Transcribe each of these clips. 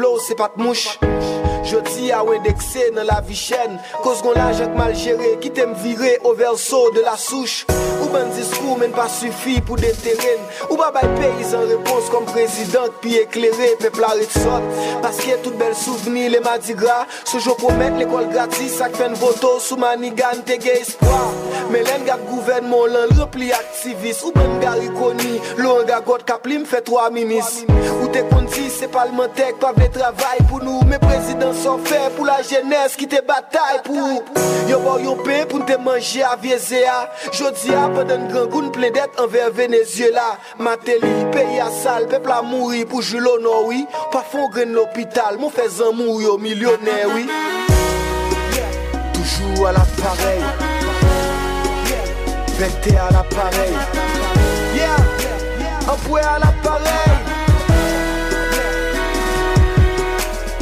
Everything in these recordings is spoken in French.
Lo se pat mouch Joti a we dekse nan la vi chen Koz kon la jek mal jere Kitem vire o verso de la souche. Ben discours men pas suffi pour des terrains. Ou pas bay pays en réponse comme président puis éclairé, peuple arrête sort. Parce a tout bel souvenir, les Mardi gras. Ce jour promettre l'école gratis, ça fait une photo sous manigan, t'es espoir. Mais l'en gars gouvernement, l'en rempli activiste. Ou ben gars reconni, l'on gars god kaplim fait trois ministres. Ou t'es dit c'est parlementaire, pas de travail pour nous, mes présidents sont faits pour la jeunesse qui te bataille pour Yo bon pain pour te manger à Jodi a Mwen gran goun ple det anver Venezuela Mateli, peyi asal, pepla mouri pou julo noui Pa fon gren l'opital, mwen fe zan mouri yo milyonè oui. Toujou al aparey. Vete al aparey. Anpwe al aparey.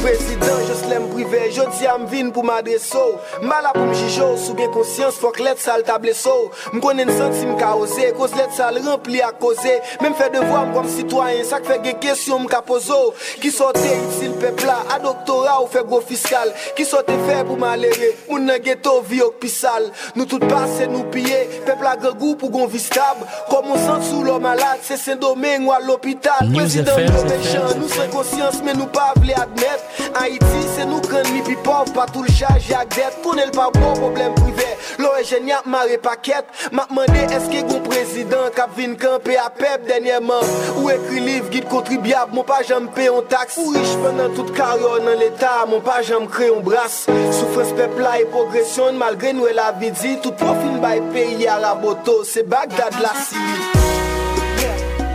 Prezident, jes lem bri rive, jodi am vin pou m'adreso Mbala pou m'jijo, sou gen konsyans fok let sal table so Mkonen senti mka oze, koz let sal rempli ak koze Mem fe devwa m kom sitwayen, sak fe gen kesyon mka pozo Ki sote itil pepla, a doktora ou fe gro fiskal Ki sote fe pou malere, moun nan geto vi ok pisal Nou tout pase nou piye, pepla gregou pou gon viskab Kom on sent sou lo malade, se sen domen wal l'opital Prezident Jovenjan, nou se konsyans men nou pa vle admet Haiti se nou kre Mèm mi pi pov, pa tou l'chaje ak det Kounel pa bon problem prive Lo e jen yap mare paket Map mande eske goun prezident Kap vin kampe a pep denye man Ou ekri liv, git kontribyab Mon pa jam pe yon taks Ou rich penan tout karyon nan l'Etat Mon pa jam kre yon bras. Soufres pepla e progresyon Malgre nou e la vidi Tout profil bay peyi a la boto Se Bagdad la Syrie.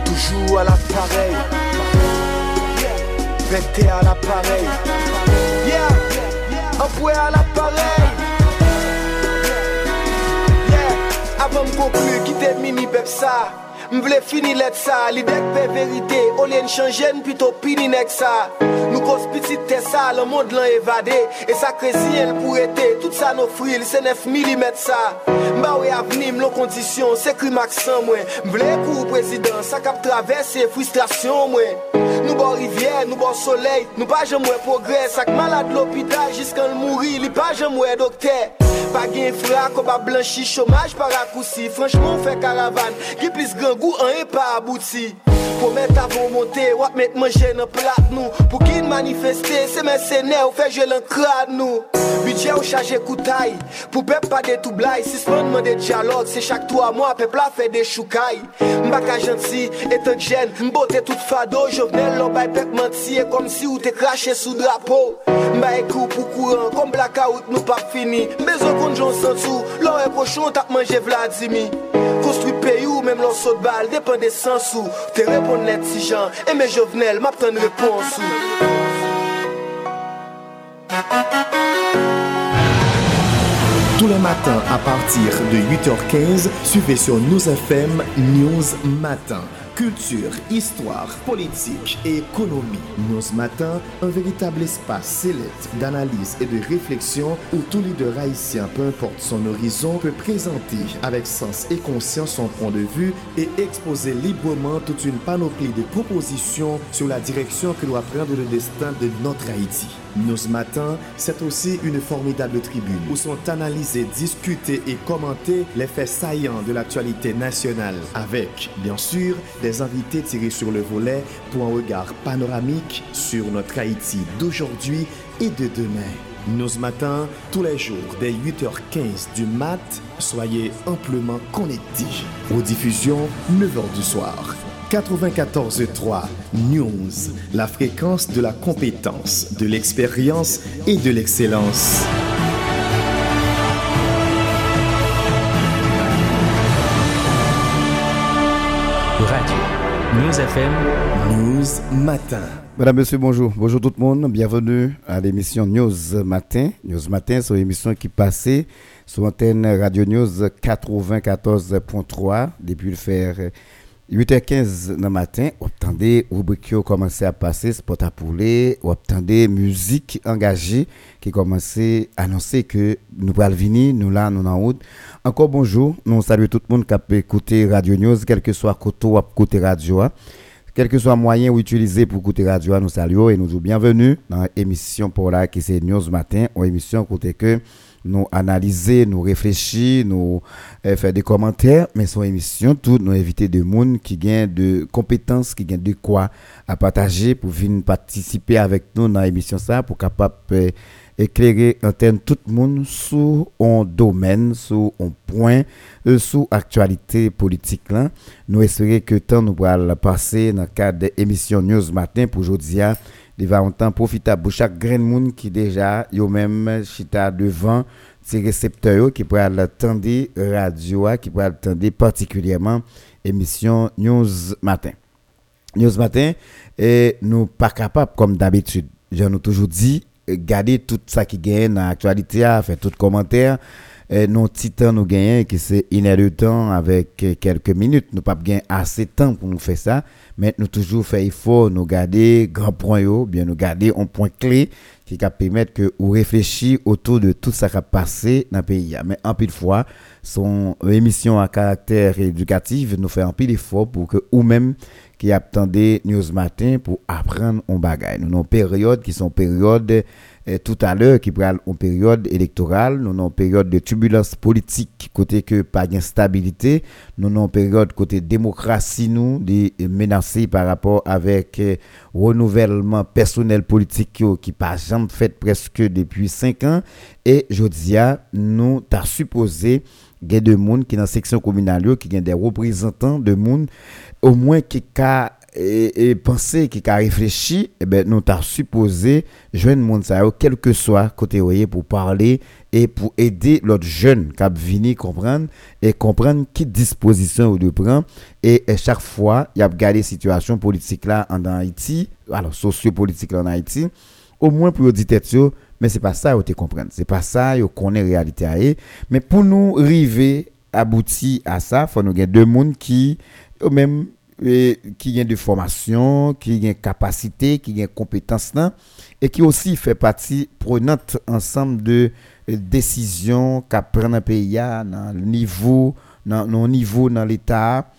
Toujou a la parey Vete a la parey Enfoué à l'appareil Yeah Avant de conclure, quitter mini pep ça M'vle fini let ça, l'idée pe vérité Au lieu de changer, plutôt pini nek ça Nous cause petite ça, le monde l'a évadé Et ça si elle pour été, tout ça nos fril, c'est 9 mm ça Mba we avnim, nos conditions, c'est cri maxim mwen. M'vle pour président, ça cap traverser frustration mwen. Nou bo rivye, nou bo soley Nou pa jem wè progres Ak malade l'opital jiskan l'mouri Li pa jem wè dokter. Pa gen frak, oba blanchi Chomaj par akoussi Franchman fè karavan Gi plis gangou, an e pa abouti. Komet avon monte, wap met manje nan plat nou. Pou kin manifeste, se men sene ou feje lan krad nou. Budget ou chaje koutay, pou pep pa de tou blay. Sispandman de diyalog, se chak tou a mwa, pep la fe de choukay. Mbaka janti, etan jen, mbote tout fado. Jovnel lò bay pep manti, e kom si ou te krashe sou drapo. Mba e kou pou kouran, kom blaka out nou pa fini. Mbezo kon jonsan sou, lò e pochon tap manje vladimi Construit pays ou même l'on saute balle, dépend des sens ou. T'es répondre net si gens, et mes jovenels, m'apprend une réponse Tous les matins à partir de 8h15, suivez sur News FM News Matin. Culture, histoire, politique et économie. Nous ce matin, un véritable espace sélect d'analyse et de réflexion où tout leader haïtien, peu importe son horizon, peut présenter avec sens et conscience son point de vue et exposer librement toute une panoplie de propositions sur la direction que doit prendre le destin de notre Haïti. Ce matin, c'est aussi une formidable tribune où sont analysés, discutés et commentés les faits saillants de l'actualité nationale avec, bien sûr, des invités tirés sur le volet pour un regard panoramique sur notre Haïti d'aujourd'hui et de demain. Ce matin, tous les jours, dès 8h15 du mat, soyez amplement connectés. Aux diffusions, 9h du soir. 94.3 News, la fréquence de la compétence, de l'expérience et de l'excellence. Radio News FM News Matin. Madame, Monsieur, bonjour. Bonjour tout le monde. Bienvenue à l'émission News Matin. News Matin, c'est une émission qui passait sur l'antenne Radio News 94.3 depuis le faire 8h15 dans le matin, rubrique qui commencé à passer, sport à poulet, vous attendez musique engagée qui commence à annoncer que nous allons venir, nous là, nous en route. Encore bonjour, nous saluons tout qui a écouté Radio News, que soit côté ou côté radio. Quel que soit le moyen ou utilisé pour écouter radio, nous saluons et nous disons bienvenue dans l'émission pour la qui c'est News Matin, une émission côté que nous analyser, nous réfléchir, nous euh, faire des commentaires, mais son émission, tout nous inviter des monde qui gagnent de compétences, qui gagnent de quoi à partager pour venir participer avec nous dans l'émission ça, pour capable euh, éclairer antenne tout le monde sur un domaine, sur un point, euh, sur actualité politique là. Nous espérons que temps nous pourra passer dans le cadre de l'émission News Matin pour aujourd'hui il va autant profiter pour chaque grain monde qui déjà yo même devant ces récepteurs qui pourraient attendre radio qui pourraient attendre particulièrement émission News Matin. News Matin et nous pas capable comme d'habitude. J'en ai toujours dit garder tout ça qui gagne dans l'actualité, faire tout commentaire et nos titans nous gagnent qui c'est temps avec quelques minutes. Nous pas gagner assez de temps pour nous faire ça, mais nous toujours fait effort, nous garder grand point bien nous garder un point clé qui va permettre que vous réfléchir autour de tout ça qui a passé dans le pays. Mais en pile fois, son émission à caractère éducatif nous fait un pile d'effort pour que ou même qui attendez News Matin pour apprendre un bagage. Nous avons périodes qui sont périodes eh, tout à l'heure qui prend une période électorale, nous avons une période de turbulence politique côté que pas d'instabilité, nous avons une période côté démocratie nous menacée par rapport avec eh, renouvellement personnel politique qui pas jamais fait presque depuis 5 ans. Et je dis nous t'a supposé il y a des gens qui dans la section communale qui ont des représentants de monde au moins qui a et, penser qui a réfléchi eh ben nous t'a supposé joindre monde ça quel que soit côté pour parler et pour aider l'autre jeune qui venir comprendre et comprendre qui disposition ou de et, chaque fois il a gardé situation politique là en Haïti alors sociopolitique là en Haïti au moins pour dire mais c'est pas ça que tu comprendre. C'est pas ça qu'on connaît réalité mais pour nous arriver aboutir à ça faut nous avoir deux mondes qui même E qui gagne de formation, qui gagne capacité, qui gagne compétence et qui aussi fait partie prenante ensemble de e, décisions qu'a prend un pays à le niveau dans le niveau dans l'état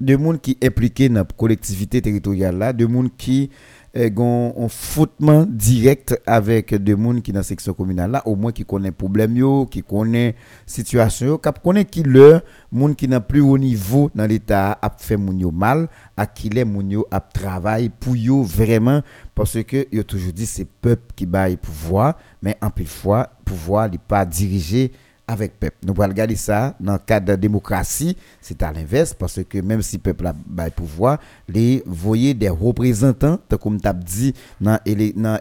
de monde qui impliqué dans la collectivité territoriale là, de monde qui un foutement direct avec des gens qui dans la section communale là au moins qui connaît problème yo qui connaît situation qui connaît qui leur monde qui n'a plus haut niveau dans l'état a fait moun mal à qui les moun a travail pour vraiment parce que yo toujours dit c'est peuple qui baille pouvoir mais en plus fois pouvoir n'est pas dirigé avec peuple. Nous allons regarder ça dans le cadre de la démocratie, c'est à l'inverse, parce que même si le peuple a le pouvoir, les voyez des représentants, comme tu as dit dans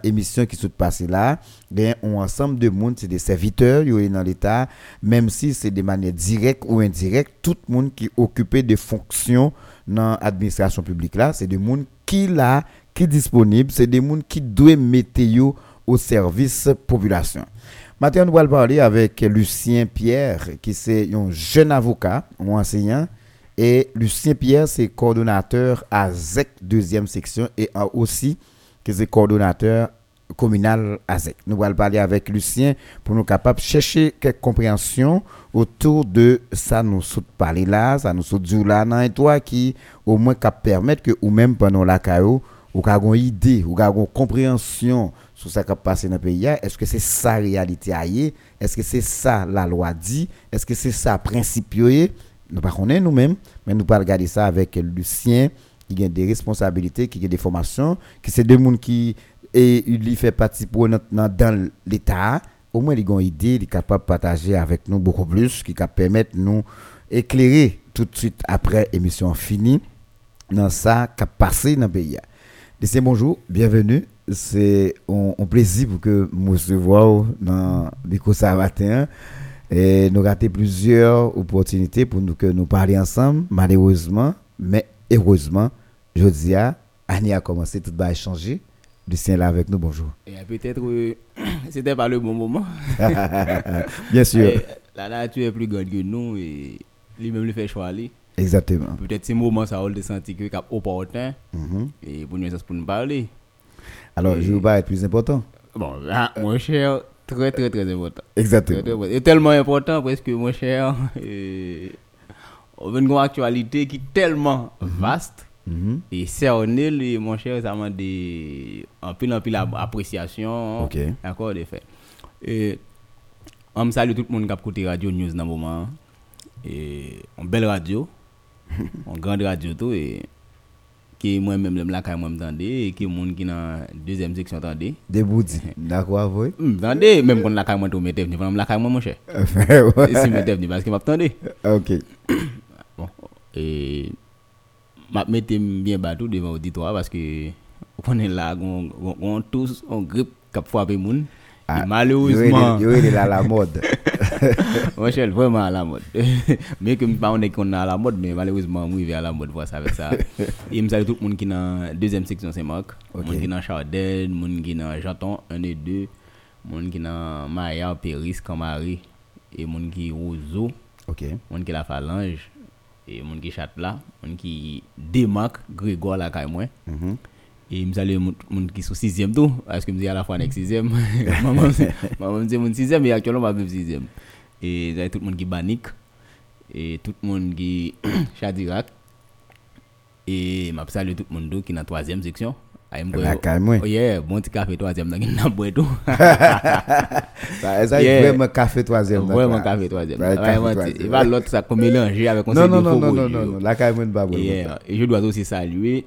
l'émission qui s'est passée là, ben, un ensemble de monde, c'est des serviteurs dans l'État, même si c'est de manière directe ou indirecte, tout le monde qui occupe des fonctions dans l'administration publique là, c'est des monde qui là, qui disponible, c'est des monde qui doivent mettre au service population. Maintenant, nous allons parler avec Lucien Pierre, qui est un jeune avocat, un enseignant. Et Lucien Pierre, c'est coordonnateur à deuxième section et aussi qui coordonnateur communal à ZEC. Nous allons parler avec Lucien pour nous capables de chercher quelques compréhension autour de ça nous saute parler là, ça nous saute du là, et toi qui au moins cap permettre que ou même pendant la CAO, ou une idée, ou une compréhension sur ce qui passé dans le pays. Est-ce que c'est ça la réalité Est-ce que c'est ça la loi dit Est-ce que c'est ça le principe Nous ne pas nous-mêmes, mais nous pas regarder ça avec Lucien qui a des responsabilités, qui a des formations, qui c'est des gens qui et fait partie pour dans l'État. Au moins, ils ont une idée, ils sont capables de partager avec nous beaucoup plus, qui permettre de nous éclairer tout de suite après l'émission finie dans ça qui a passé dans le pays. Lucien, bonjour, bienvenue c'est un, plaisir pour que nous recevoir dans l'éco matin. Et nous avons plusieurs opportunités pour nous que nous parler ensemble malheureusement mais heureusement je dis à Annie a commencé tout va changer Lucien là avec nous bonjour. Et peut-être euh, c'était pas le bon moment. Bien sûr. La nature est plus grande que nous et lui-même le fait choix exactement. Peut-être ce moment ça a de sentir que cap opportun. Mm et pour nous pour nous parler alors, je veux pas être plus important. Bon, mon cher, très très très important. Exactement. Et tellement important parce que mon cher, on veut une actualité qui est tellement mhm. vaste Mhm. Et cerner, mon cher, ça m'a des. Un peu, un peu l'appréciation. Ok. D'accord, des faits. Et. On me salue tout le monde qui a écouté Radio News dans le moment. Et. une belle radio. une grande radio, tout. Et. ki mwen mèm lèm lakay mwen mtande, ki moun ki nan dezem seksyon tande. Deboudi, dakwa voy? Mtande, hmm, mèm kon lakay mwen tou metèv ni, mwen lakay mwen mwen chè. Si metèv ni, baske map tande. Ok. Bon, e, map metèm bien batou devan auditoire, baske konen la, kon tous, kon grip kap fwa pe moun. Ah, malheureusement, Yo, il est là à la mode. moi je suis vraiment à la mode. mais que pas on est qu'on est à la mode mais malheureusement je vais à la mode voir ça avec ça. et me salue tout le monde qui est dans deuxième section Saint-Marc, Ok. monde qui est dans Chardel, monde qui est dans Janton 1 et 2, monde qui est dans Maya, Péris, Camari et monde qui est Roseau Ok. monde qui la phalange et monde qui chat là monde qui démarque Grégoire la caille moi Mhm. Et me salue monde qui sous sixième tout parce que me dit à la fois avec sixième maman me- maman me dit mon sixième et actuellement ma même sixième et il y a tout le monde qui banique et tout le monde qui Chadirak et m'a salue tout le monde qui est dans troisième section Ah, me La boit- caille moi. Oh yeah, bon petit café troisième dans n'a boire tout. Ça, ça, Yeah. vraiment café troisième. Vraiment d'accord. café troisième. Ouais, café Vraiment, troisième. il va l'autre ça comme mélanger avec un Non, non, non, non, non, yo. non, non. La moi, pas et je dois aussi saluer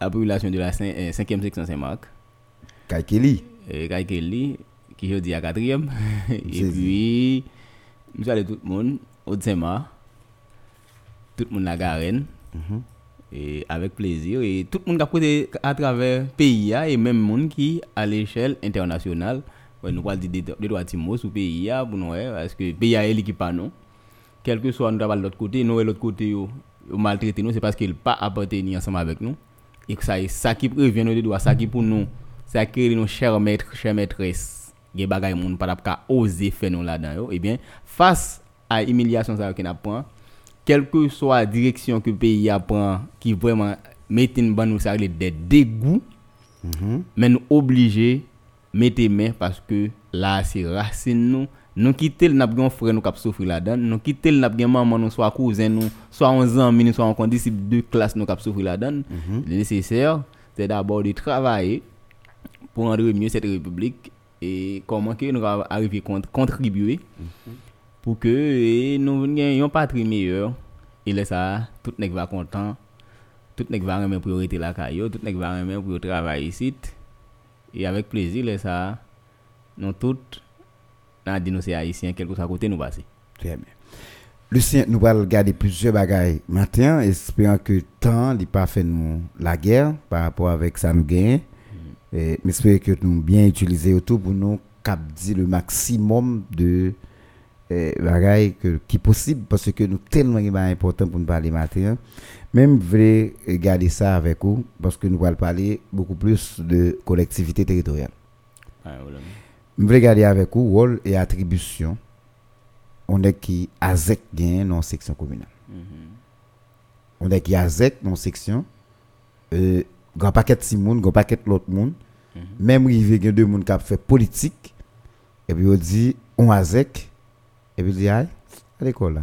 la population de la 5e section Saint-Marc, Caille Kelly. et Kai Kelly, qui je dis à 4e. et puis, je salue tout le monde, au Saint-Marc, tout le monde la Garenne, Mhm. et avec plaisir. Et tout le monde qui à travers le pays, hein, et même monde qui, à l'échelle internationale, nous allons dire des des droits de mots sur le pays, hein, pour nous, hein, parce que le pays a l'équipe non. Quel que soit nous travaillons de l'autre côté, nous et l'autre côté, nous, c'est parce qu'il pas appartenu ensemble avec nous. Et que ça, ça qui revient de droit, ça qui pour nous, ça qui nos chers maîtres, chères maîtresses, des bagages moun pas ka oser faire nous là-dedans, yo. eh bien, face à l'humiliation ça qu'on apprend, quelle que soit la direction que le pays apprend, qui vraiment met une bonne nous ça des dégoûts, mais nous obligés mettre main parce que là c'est racine nous nous quitter le n'a pas frère nous cap souffrir là-dedans. Nous quitter le n'a pas maman nous soit cousin nous soit un ami nous soit un disciple de classe nous cap souffrir là-dedans. Le nécessaire c'est d'abord de travailler pour rendre mieux cette république et comment que nous arriver à contribuer pour que eh, nous ayons une patrie meilleure. Et là ça tout nèg va content. Tout nèg va remettre priorité la caillou tout nèg va remettre pour travailler ici. Et avec plaisir là ça nous toutes dans nous c'est haïtien quelque soit à côté nous passer Très bien. Lucien, nous allons regarder plusieurs bagailles matin, espérant que le temps n'est pas fait nous la guerre par rapport avec ça nous gagne. Et mais espérons que nous bien utiliser autour pour nous capter le maximum de eh, bagailles qui possible parce que nous tellement important pour nous parler matin. Même voulais garder ça avec vous parce que nous allons parler beaucoup plus de collectivité territoriale. Voilà. Je voulais garder avec vous rôle et attribution. On est qui AZEC gagne dans la section communale. On est qui AZEC dans la section. Euh, grand paquet de Simon, grand paquet de l'autre monde. Même rivé gen deux monde qui a fait politique. Et puis on dit on AZEC. Et puis il dit aïe, à l'école là.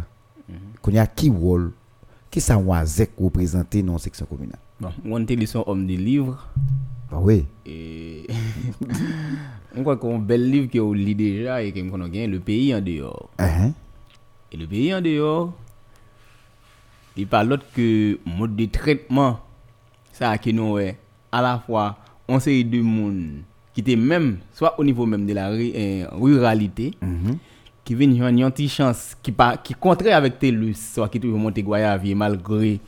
Qu'on y a qui rôle qui ça on AZEC représenté dans la section communale. bon on était les homme des livres Ah oui. et on croit qu'on bel livre que on lit déjà et qu'on a gagné le pays en dehors Hein? Et le pays en dehors, il parle d'autre que mode de traitement, ça qui nous est à la fois on série de monde qui était même, soit au niveau même de la euh, ruralité, Mhm. qui viennent une petite chance, qui pas qui contraire avec TELUS, soit qui toujours monter Guayavier malgré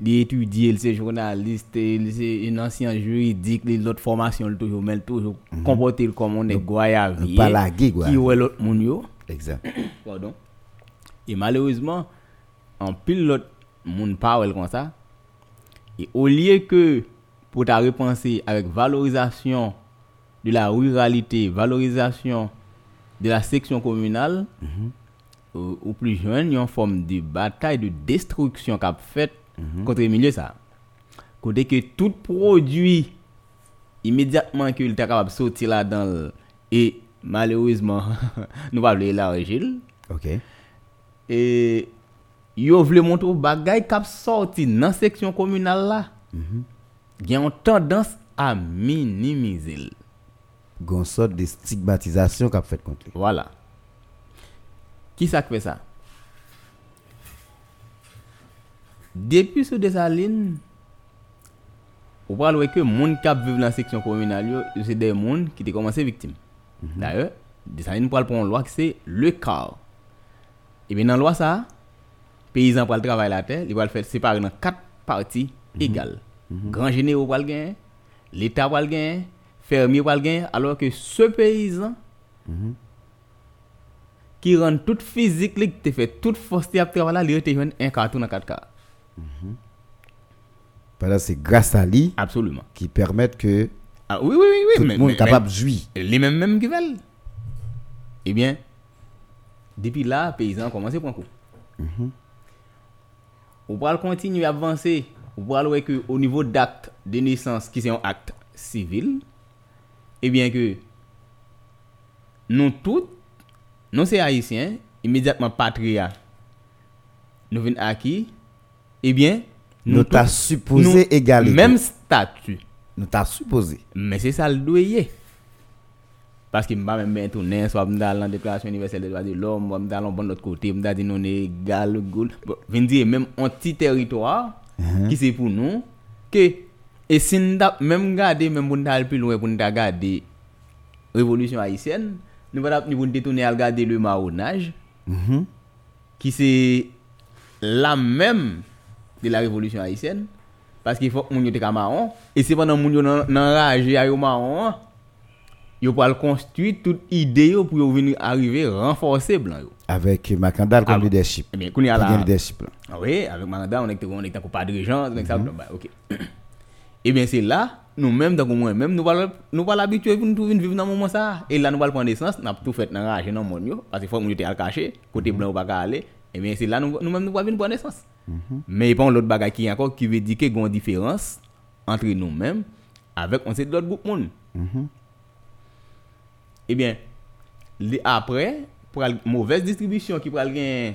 les étudier, les journalistes, les un ancien juridique, les autres formations, le toujours, mais toujours comporter comme on est pas laguer, qui est l'autre monde. Exact. Pardon. Et malheureusement, en pile l'autre monde parle comme ça. Et au lieu que pour ta repenser avec valorisation de la ruralité, valorisation de la section communale, ou, ou plus jeune, il y a une forme de bataille de destruction qu'a fait contre le milieu ça. Côté que tout produit immédiatement qu'il était capable de sortir là-dedans et malheureusement nous va l'élargir OK. et yo vle montre bagay kap sorti nan seksyon komunal la, gen yon tendance à minimiser. Gon sorte de stigmatisation qu'a fait contre lui. Voilà. Qui ça fait ça? Depuis ce desaline, ou parle que moun kap vivent dans la section communale, yo, yo, c'est des moun qui ont commencé victimes. D'ailleurs, desaline pour prendre une loi qui c'est le bien dans la loi ça, paysan pour le travail la terre, il va le faire séparer dans quatre parties égales. Grand généraux pour le gagner, l'État pour le gagner, fermier pour le gagner, alors que ce paysan qui rend toute physique, li, qui te fait toute force de travail là, il te joindre un carton dans quatre cas. Parce que c'est grâce à lui Absolument. qui permettent que Ah, oui, oui, oui, oui. tout le monde est capable de jouir. les mêmes mêmes qui veulent. Eh bien, depuis là, paysans commencent à prendre coup. On va continuer à avancer. On va voir que au niveau d'acte de naissance, qui c'est un acte civil, eh bien que nous tous, nous c'est haïtiens, immédiatement patria, nous venons acquis, eh bien, Nous t'a supposé égalité. Même statut. Nous t'a supposé. Mais c'est ça le doyer. Parce que vais même bien tourner, soit vais dans la déclaration universelle des droits de l'homme, je vais dans bon l'autre côté, je vais dire non égal, goul. Veux dire même un petit territoire qui c'est pour nous, que, et si même garder, même pour nous aller plus loin, pour nous regarder révolution haïtienne, nous nous détourner à regarder le marronnage, qui c'est la même de la révolution haïtienne parce qu'il faut que te ka marron et c'est pendant nan nan rage a yo marron yo pour construire toute idée pour venir arriver renforcer blanc Avec Macandal comme leadership. eh la gagne leadership ah oui, avec Maganda, on est on est pas de gens, donc ça bah, OK. Et bien c'est là nous-mêmes moi même nous pas nous pas l'habitué pour nous vivre dans moment ça et là nous pas prendre naissance, n'a tout fait dans rage dans monde parce qu'il faut que nous était à cacher, côté blanc ou pas aller. Et bien c'est là nous nous-mêmes nous pas venir prendre naissance. Mais pas l'autre bagage qui encore qui veut dire que gon différence entre nous-mêmes avec on sait d'autres groupes monde. Eh bien, après, pour la mauvaise distribution qui pral gen,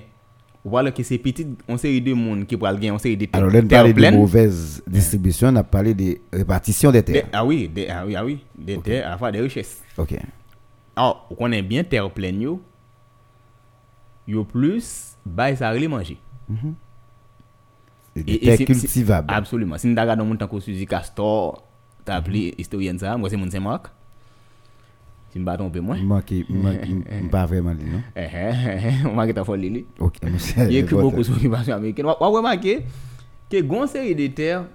voilà que c'est petit, on série de monde qui pral gen, on série de Alors là, on terres parle de mauvaise distribution, on a parlé de répartition des terres. ah oui, des- ah oui, ah oui, des terres, à la fois des richesses. Ok. Alors, on connaît bien terre pleine yo, yo plus, bay sa rele manje. Mm -hmm. E te kultivab. Absolument. Sin da gade moun tanko Suzy Castor, ta apli historien sa, mwen se moun se mak. Si mba tombe mwen. Mwa ki mba vreman li, non? Eh, eh, ehe, ehe, mwa ki ta fol li li. Ok, mwen se. Ye ki boku sou animasyon Ameriken. Wawwe mwa ki, ki gon seri de ter,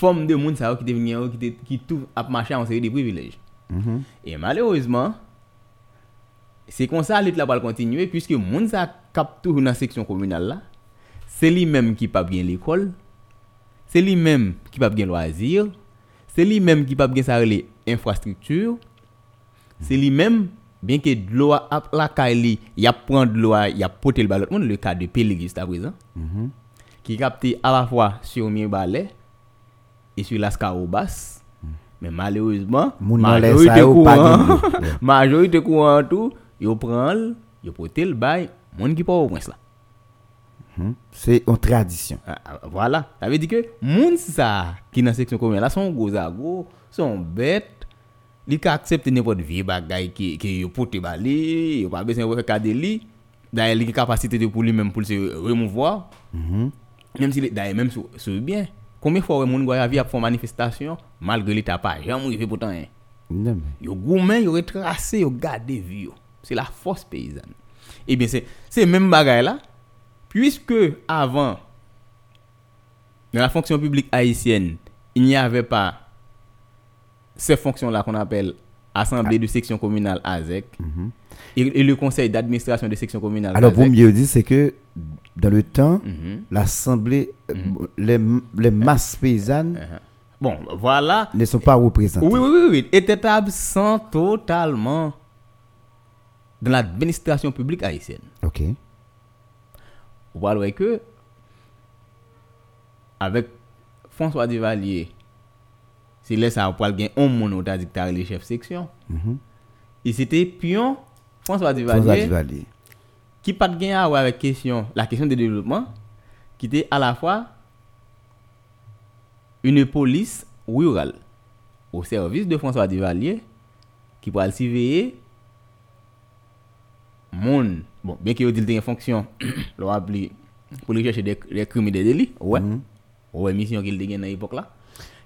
fom de moun sa yo ki te vinye yo, ki tou ap mache an seri de privilej. Mm -hmm. E malerouzman, c'est comme ça l'État va continuer puisque monde ça cap tout dans la section communale là, c'est lui-même qui pas bien l'école, c'est lui-même qui pas bien loisir, c'est lui-même qui pas bien ça les infrastructures, c'est lui-même bien que de l'eau a la caille il y a prendre de l'eau il y a porter le ballon monde le cas de Pélégi à présent qui capte à la fois sur mi balai et sur l'ascaro basse mais malheureusement majorité sa courant majorité courant tout yo prend l, yo qui pas au moins là C'est une tradition. Ah, ah, voilà. Ça veut dire que moun ça qui dans section commune là sont gros, sont bêtes. Li ka accepte n'importe vie bagay qui qui yo pote bali, yo pas besoin de faire. D'ailleurs, li capacité de pour lui même pour se remouvoir. Même si d'ailleurs même sur bien. Combien de fois moun gwa vie a fait manifestation malgré l'état pas jamais arrivé pourtant hein? Yo goumen, yo retracé, yo gade vie yo. C'est la force paysanne. Eh bien, c'est même bagaille là. Puisque avant, dans la fonction publique haïtienne, il n'y avait pas ces fonctions-là qu'on appelle Assemblée de section communale ASEC et, et le conseil d'administration de section communale Alors, pour ASEC. mieux dire, c'est que dans le temps, Mhm. l'Assemblée, euh, les, les masses paysannes Bon, voilà. ne sont pas représentées. Oui, oui, oui, oui. Était absent totalement dans l'administration publique haïtienne. Ok. Voilà que avec François Duvalier, c'est là ça pour gagner un monde que t'as les chefs section. Et c'était pion François François Duvalier Duvalier. qui pas de gain à avec question, la question de développement, qui était à la fois une police rurale au service de François Duvalier qui pourra le surveiller monde bon bien qu'il ait une fonction l'on appelé pour aller chercher des, des crimes et des délits ouais ouais mission qu'il a dans l'époque là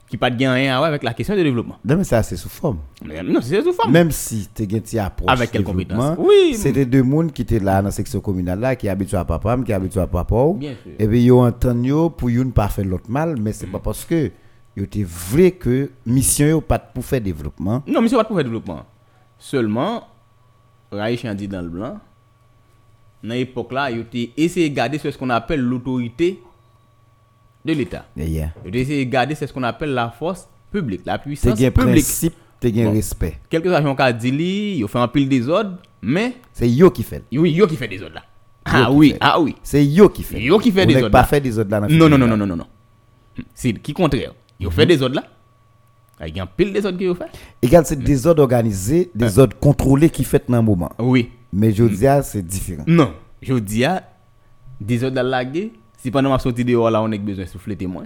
qui pas de rien à voir avec la question de développement Non, mais ça, c'est sous forme. non c'est sous forme Même si tu as approche Avec quelle compétence? Oui. C'était deux mondes qui étaient là dans la section communale qui habitent à papa, qui habitent à papa. Bien. Et puis ils ont entendu pour ne pas faire l'autre mal, mais c'est pas parce que il était vrai que mission yo pas pour faire développement. Non, mais c'est pas pour faire développement. Seulement, A dit dans le blanc, dans l'époque là, il a essayé de garder ce qu'on appelle l'autorité de l'État. Yeah. Il a essayé de garder ce qu'on appelle la force publique, la puissance publique. principe, t'es Bon. respect. Quelque chose qu'on a dit, li, il fait un pile des ordres, mais C'est yo qui fait. oui, yo qui fait des ordres là. Ah qui oui, fait. ah oui. C'est yo qui fait. Yo qui fait On des ordres pas fait des ordres là. Non, non, non, non, non, non. C'est qui contraire. Il fait des ordres là. Il y a un pile des ordres qu'il fait. Égal, c'est des ordres organisés, des ordres contrôlés qui fait dans un moment. Oui. Mais je dis, ah, c'est différent. Non, je dis à des autres la guerre, si pendant ma sortie dehors là, on a besoin de souffler témoin.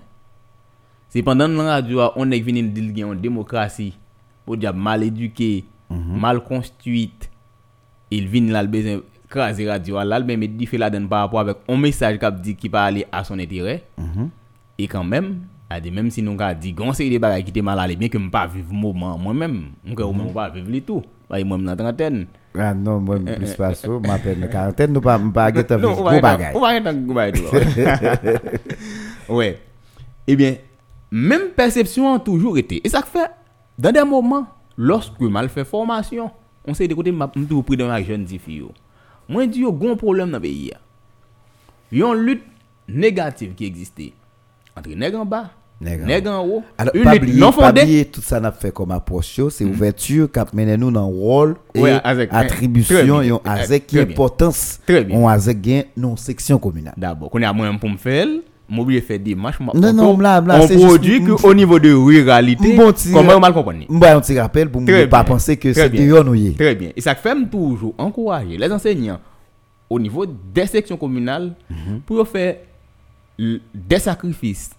Si pendant la radio, on est venu dire une démocratie, pour dire mal éduqué, mal construite, il vient là, le besoin craser radio là, mais il fait là par rapport avec un message qui dit qui va aller à son intérêt. Et quand même, a dit, même si nous avons dit, gon c'est des bagages qui étaient mal allés, bien ne pas vivre moment moi-même, je ne pas vivre le tout. Bah, moi, je suis dans la trentaine. Ah non, moi, plus pas ça. Ma peine de quarantaine, nous pas pas guetter Non, on gros va être- bagage. On va être dans le gros bagage, tout. Ouais. Eh bien, même perception a toujours été. Et ça fait, dans des moments, lorsque mal fait formation, on sait de côté, m'a toujours pris dans la jeune fille. Moi, je dis, il y a un gros problème dans le pays. Il y a une lutte qui en haut. Alors, une lutte non fondée. tout ça n'a fait comme approche, c'est ouverture qui mené nous dans rôle et avec- très attribution, bien. yon avec qui Très bien. importance, on avec gain non section communale. D'abord, qu'on a moyen pour me faire, m'oublier faire des marches. Non, non, là, on c'est produit qu'au niveau de ruralité, Bon, comment on mal comprendre? M'ba un petit rappel pour ne pas penser que c'est dehors nous. Très bien. Et ça fait toujours encourager les enseignants au niveau des sections communales Mhm. pour faire des sacrifices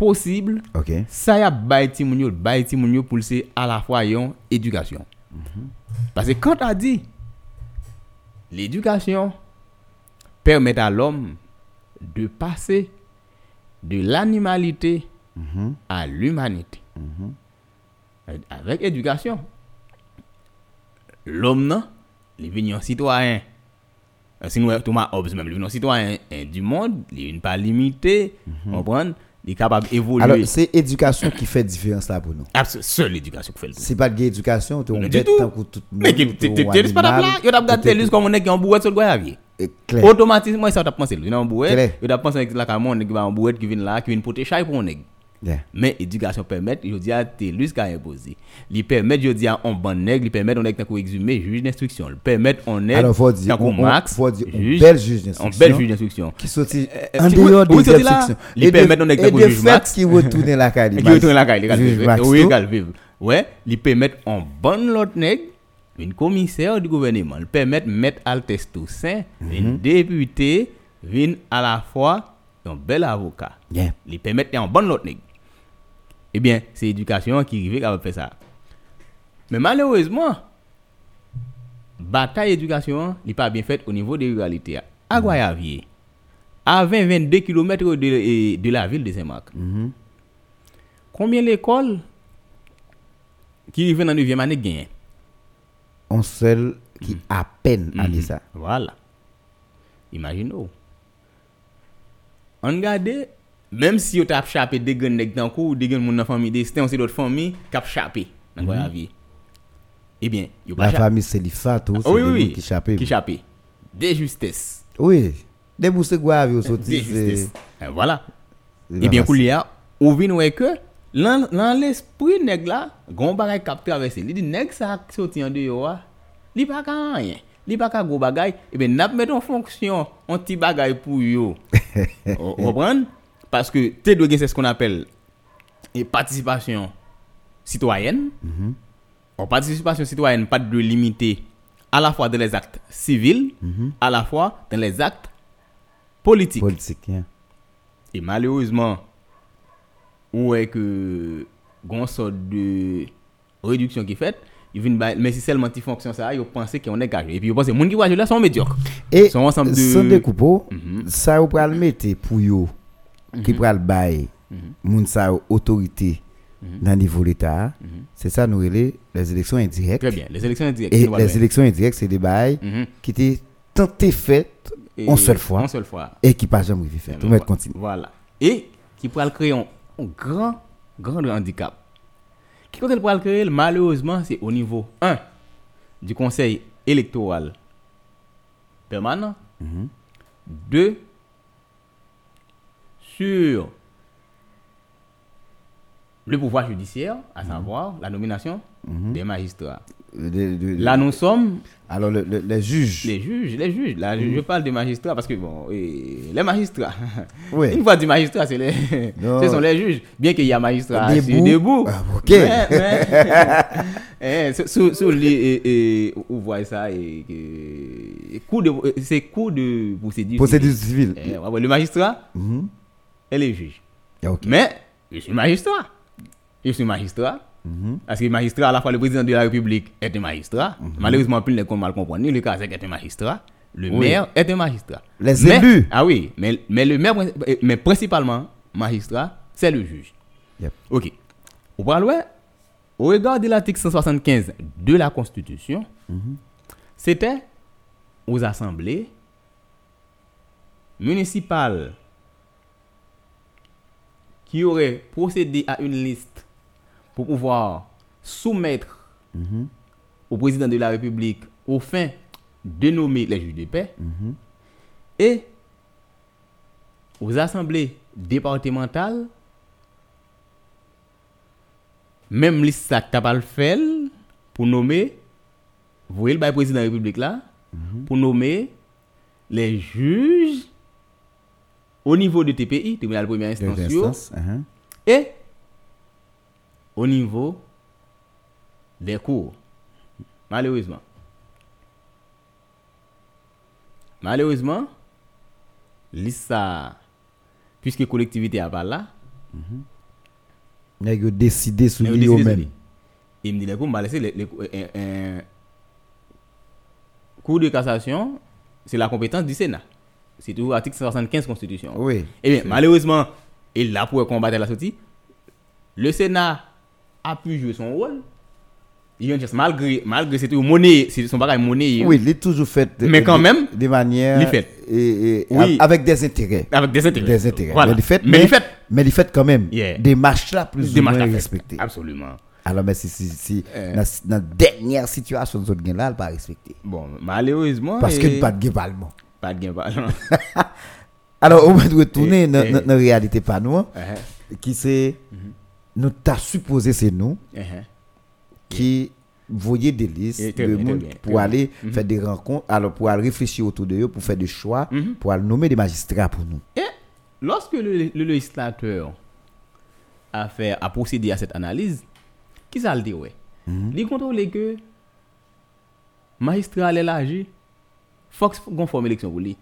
possibles. OK. Ça y a bail ti moun yo, bail ti moun yo pour c'est à la fois yon éducation. Mhm. Parce que quand on dit l'éducation permet à l'homme de passer de l'animalité Mhm. à l'humanité. Avec éducation, l'homme, non, il est un citoyen. Euh, Si nous, Thomas Hobbes même, il est un citoyen hein, du monde, il n'est pas limité, comprendre, il est capable d'évoluer. Alors, c'est éducation qui fait différence là pour nous. Absol- seule l'éducation qui fait le tout. C'est pas de éducation, tu es du tout. tout Mais qui- t'es t'es- t'es pas là, il a regardé télé comme on est qui est en bouette sur le goyavier. Clair. Automatiquement, ça t'a pensé, il est en Clair. bouette, il a pensé avec la caméra, qui va en bouette, qui vient là, qui vient porter chai pour on est. Yeah. Mais éducation permet, je dis à TELUS qui a imposé. Il permet, je dis à un bon nègre, il permet on est tant exhumé, juge d'instruction. Il permet on est Alors, faut dire, tant on- on- max, faut dire, un juge- bel juge d'instruction. qui sortit euh, en qui- dehors oui, oui, des sorti là, instructions. il Et permet de, et au de juge fait max. qui retourne la caille. Et qui retourne la caille, Juge il Max, Oui, tout. il vivre. Ouais, il permet en bonne l'autre nègre, une commissaire du gouvernement, il permet mettre Altes Toussaint, Mhm. une députée, une à la fois un bel avocat. Yeah. Les permettre en bonne l'autre nègre. Eh bien, c'est l'éducation qui arrive à faire ça. Mais malheureusement, bataille éducation n'est pas bien faite au niveau des ruralités. À Guayavier, à 20-22 km de, de la ville de Saint-Marc, combien l'école qui arrive dans la 9e année gagne? On seul qui à peine a dit Mhm. ça. Voilà. Imaginez. On regarde, même si on t'a chapé des gens dans le coup, des gens dans la famille, des c'était aussi d'autres familles chapé dans la vie. Eh bien, yo La famille Selifat, tout, Ah c'est oui, des oui, qui chapé. Qui chapé. Des justesses. Oui. Des sorti. Des c'est-. Eh, Voilà. c'est Eh bien, pas Koulia, on vient ouais que dans dans l'esprit nèg là, gon bagay k'ap traverser. Li di nèg ça sorti en dehors, ah, li pa ka rien. Li pa ka gros bagay. Eh bien, n'a mettre en fonction petit bagay pour yo. Vous comprenez Parce que t'es doit c'est ce qu'on appelle une participation citoyenne. En participation citoyenne, pas de limiter à la fois dans les actes civils, à la fois dans les actes politiques. Politique. hein. Et malheureusement, où est que une sorte de réduction qui est faite, mais si seulement ils fonctionnent ça, ils pensent qu'on est gagé. Et puis ils pensent que les gens qui voient là sont médiocres. Et Son ensemble de- sans Mhm. ça ou pral mettre pour yo qui pral bail Mhm. moun sa autorité dans le niveau l'État, c'est ça nous les élections indirectes. Très bien. Les élections indirectes. Et les élections indirectes, c'est des bails Mhm. qui étaient tenté faites une seule fois Une seule fois. et qui pas jamais fait. Tout le monde continue. Voilà. Et qui pourrait créer un, grand, grand handicap. Qui quand elle pourrait le créer, malheureusement, c'est au niveau 1 du conseil électoral permanent. 2 sur le pouvoir judiciaire, à savoir la nomination des magistrats. De- de- Là, nous sommes alors le- le- les juges. les juges, les juges. Là, je- je parle des magistrats parce que, bon, les magistrats. Ouais. Une fois du magistrat, c'est les, ce sont les juges. Bien qu'il y a magistrat Debout. assis debout. Ah, ok. Mais, mais, eh, sur- sur, sur les, et, et, vous voyez ça, et, coup de, c'est coup de procédure. Procédure civile. civile. Eh, le magistrat Mhm. Juges. Ah, ok. Mais, je suis magistrat. Je suis magistrat. Mhm. Parce que magistrat, à la fois le président de la République est un magistrat. Malheureusement, plus les mal comprendre. Le Kazakh est un magistrat. Le Oui. maire est un magistrat. Les Mais- élus. Ah oui, mais, mais le maire, mais principalement, magistrat, c'est le juge. Yep. Ok. Au au regard de l'article 175 de la Constitution, c'était aux assemblées municipales qui auraient procédé à une liste pour pouvoir soumettre au président de la République au fin de nommer les juges de paix et aux assemblées départementales. Même liste ça le fait pour nommer vous voyez le président de la République là pour nommer les juges au niveau de TPI tribunal de première instance mhm. et au niveau des cours. Malheureusement. Malheureusement, liste ça, puisque collectivité a pas là, Nèg yo décidé sous mais lui on décide de même. lui. il me dit, laisser un- cours de cassation, c'est la compétence du Sénat. C'est toujours article 175 Constitution. Oui. Eh bien, malheureusement, il là pour combattre la sortie. Le Sénat a pu jouer son rôle. Il y malgré, malgré c'est une monnaie, c'est son bagage monnaie. Oui, il est toujours fait. de- Mais quand de- même, de manière. il fait. Et, et- Oui. Avec des intérêts. Avec des intérêts. Des intérêts. Voilà. Mais il fait. Mais il fait. Mais il fait quand même. Yeah. Des marches là plus Des ou moins respectées. Absolument. Alors, mais si, si, si Euh. dans, la dernière situation, nous avons là, elle pas respecté. Bon, malheureusement. Parce eh, qu'il n'y a pas de. Pas de gain parlement. Alors, on va retourner Et- dans la réalité pas nous, Uh-huh, qui c'est, nous t'as supposé c'est nous uh-huh. qui voyaient des listes de monde pour aller faire des rencontres, alors pour aller réfléchir autour de eux, pour faire des choix, pour aller nommer des magistrats pour nous. Et lorsque le, le législateur a, fait, a procédé à cette analyse, qui ça le dit ouais? Il contrôle que magistrat l'élargi, faut qu'on forme élection pour lui.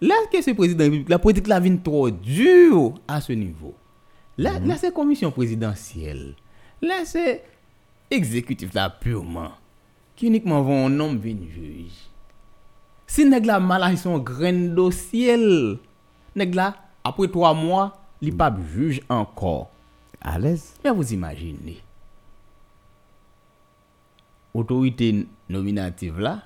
Là que ce président de la politique la vient trop dure à ce niveau. Là, là c'est commission présidentielle. Là c'est exécutif là purement. Qui uniquement vont un nombre de juge. Si nèg la mal son grain dossier, nèg la après trois mois, il pas juge encore. À l'aise. Mais vous imaginez, autorité nominative là,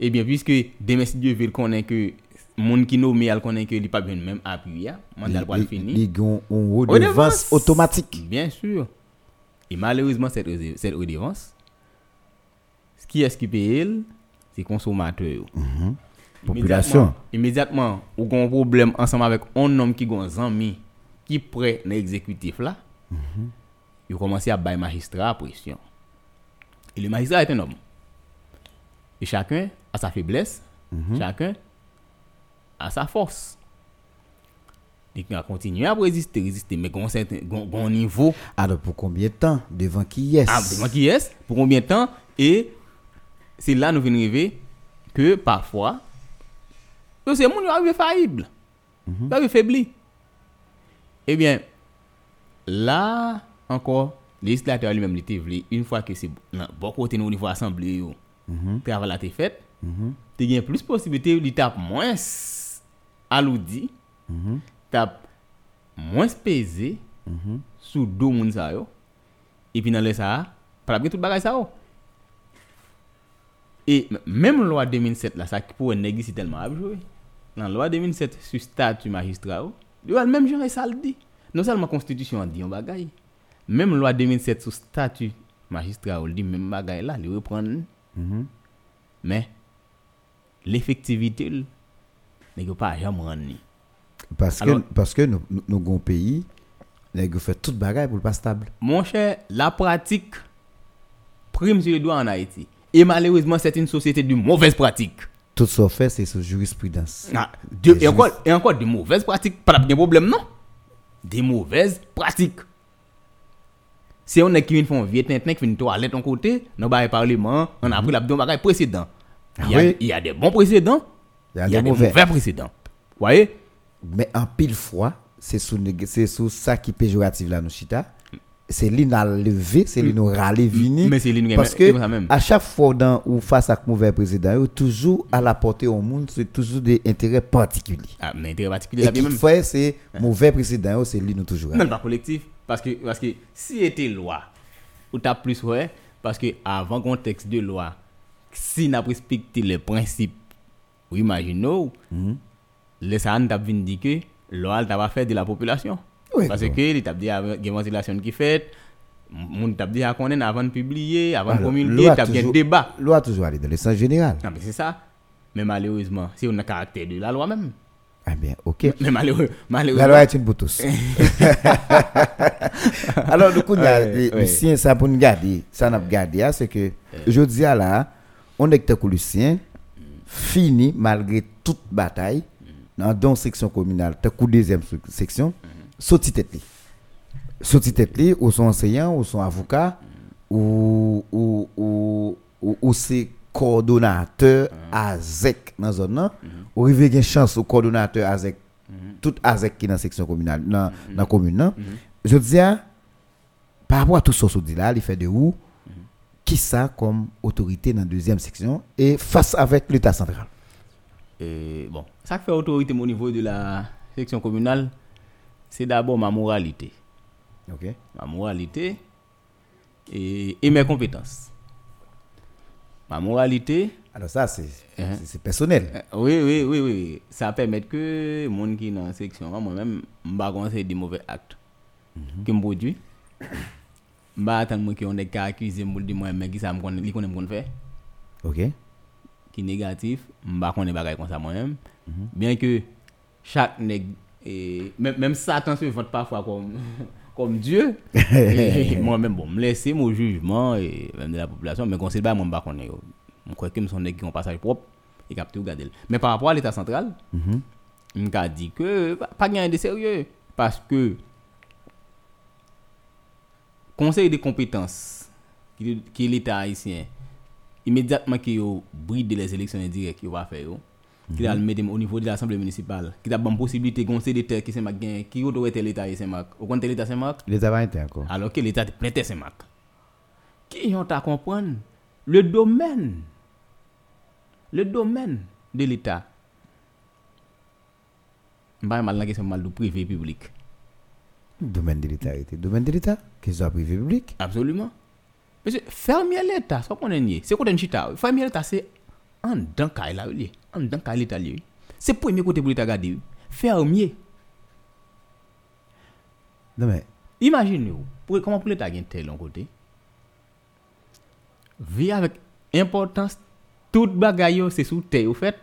eh bien, puisque demain, si Dieu veut le connaître que monde qui nomme, il connaît que il pas bien même appui, mandat pour le fini. Ils ont un Redevance. automatique. Bien sûr. Et malheureusement, cette, cette redevance, ce qui est-ce qui paye, elle, c'est consommateur. Population. Immédiatement, ou gon problème ensemble avec un homme qui gon zami qui prêt dans l'exécutif là, il commence à bailler magistrat à pression. Et le magistrat est un homme. Et chacun a sa faiblesse, chacun a sa force. Il va continuer à résister, résister, mais gon- gon niveau. Alors, pour combien de temps? Devant qui est ah, devant qui est Pour combien de temps? Et c'est là nous venons arriver que parfois, c'est moun qui arrive faillible. Yo arrive faibli. Eh bien, là, encore, le législateur lui-même, une fois que c'est bon côté nous, au niveau assemblée, travail là, t'es fait, tu gagnes plus possibilité, il tape moins aloudi, tape moins pesé, sous deux yo, et puis dans le ça, par la tout bagay ça yo. Et même loi 2007 là, ça qui pourrait négocier tellement à jouer. Dans la loi 2007 sur statut magistrat, a le même genre ça le dit. Non seulement constitution a dit un bagay, même loi 2007 sur statut magistrat, il dit même bagay là, il reprend. Mais l'effectivité, n'est pas jamais rendre ni. Parce que, parce que nous, nous, pays, nous fait toute bagaille pour le pas stable. Mon cher, la pratique prime sur les doigts en Haïti. Et malheureusement, c'est une société de mauvaise pratique. Tout ça fait, c'est sur jurisprudence. Ah, de- et, encore, et encore de mauvaises pratiques. Pas de problème, non? Des mauvaises pratiques. Si on est qui vient faire un vieux tintin, qui vient toilette ton côté, dans le parlement, on a pris l'abdon bagage précédent. Il y, a, Ah oui. il y a des bons précédents, Il y a il y a des mauvais. mauvais précédents. Vous voyez? Mais en pile fois, c'est sous, c'est sous ça qui est péjoratif là, nous chita. C'est lui nous levé, c'est lui nous râler vini. Mais c'est nous Parce c'est que même. à chaque fois dans, ou face à un mauvais président, toujours à la portée au monde, c'est toujours des intérêts particuliers. Ah, mais intérêt particulier Et là, même. fait, c'est mauvais président, c'est nous toujours. Non, pas collectif. Parce que, parce que si était loi, ou t'as plus ouais, parce que avant qu'on texte de loi, si n'a respecté les principes, ou imaginons, le SAN t'a venu dire que loi t'a pas fait de la population. Oui, parce que il t'a dit il y a une ventilation qui fait, moun t'a dit à connaître avant de publier, avant de communiquer, t'a bien débat. Loi toujours aller dans le sens général. Non, mais c'est ça. Mais malheureusement, c'est un caractère de la loi même. Ah bien, ok. Mais malheureux, La malheureusement. loi est une pour tous. Alors, du coup. Lucien, ça pour nous garder, ça n'a pas gardé, hein, c'est que, je dis à là, on est que Lucien, fini malgré toute bataille, dans dans section communale, t'as coup deuxième sec- section, sorti tête li. Sorti tête li, ou son enseignant, ou son avocat, ou, ou, ou, ou, ou c'est coordonnateur AZEC dans la zone ou arrive une chance au coordonnateur AZEC, tout AZEC qui est dans la section communale, dans dans la commune là. Je dis, à, par rapport à tout ce que dit là, il fait de où, qui ça comme autorité dans la deuxième section, et face avec l'État central? Et bon, ça qui fait autorité au niveau de la section communale, c'est d'abord ma moralité. Ma moralité et, et mes compétences. Ma moralité, Alors ça, c'est Hein. personnel. euh, oui, oui, oui, oui, ça permet que les gens qui sont dans la section, moi-même, je ne des mauvais actes que je produis. Je ne attendre que on ait qu'à accuser moi, dire moi, mais qui ça me connaît, qui connaît me faire? Ok. qui négatif, m'ba connais bagay comme ça moi-même. Bien que chaque nèg et même, même Satan se vote parfois comme comme Dieu. Moi-même bon, me laisser mon jugement et même de la population, mais conseil pas moi m'ba connais. yo. Je crois que me son nèg qui ont passage propre et capté ou garder. Mais par rapport à l'état central, on a dit que pas pas de sérieux parce que conseil de compétences qui est l'état haïtien immédiatement qui yo bride les élections indirectes qu'il va faire qui a le mettre au niveau de l'assemblée municipale qui a bonne possibilité conseil d'état qui c'est gain qui autorité l'état et Saint-Marc au compte l'état Saint-Marc L'État va être encore. alors que l'état plein de Saint-Marc qui ont à comprendre? Le domaine le domaine de l'état pas mal la question mal du privé public Domaine de l'État. était Domaine de l'État? Qui soit privé public? Absolument. Monsieur, fermier l'État, c'est qu'on est C'est côté chita? Fermier l'État, c'est en dedans kay la En. C'est premier côté pour l'État garder. Fermier. Non mais, Imaginez-vous, comment pour l'État gagne tel côté? Vie avec importance, toute bagaille yo, c'est sous terre au fait.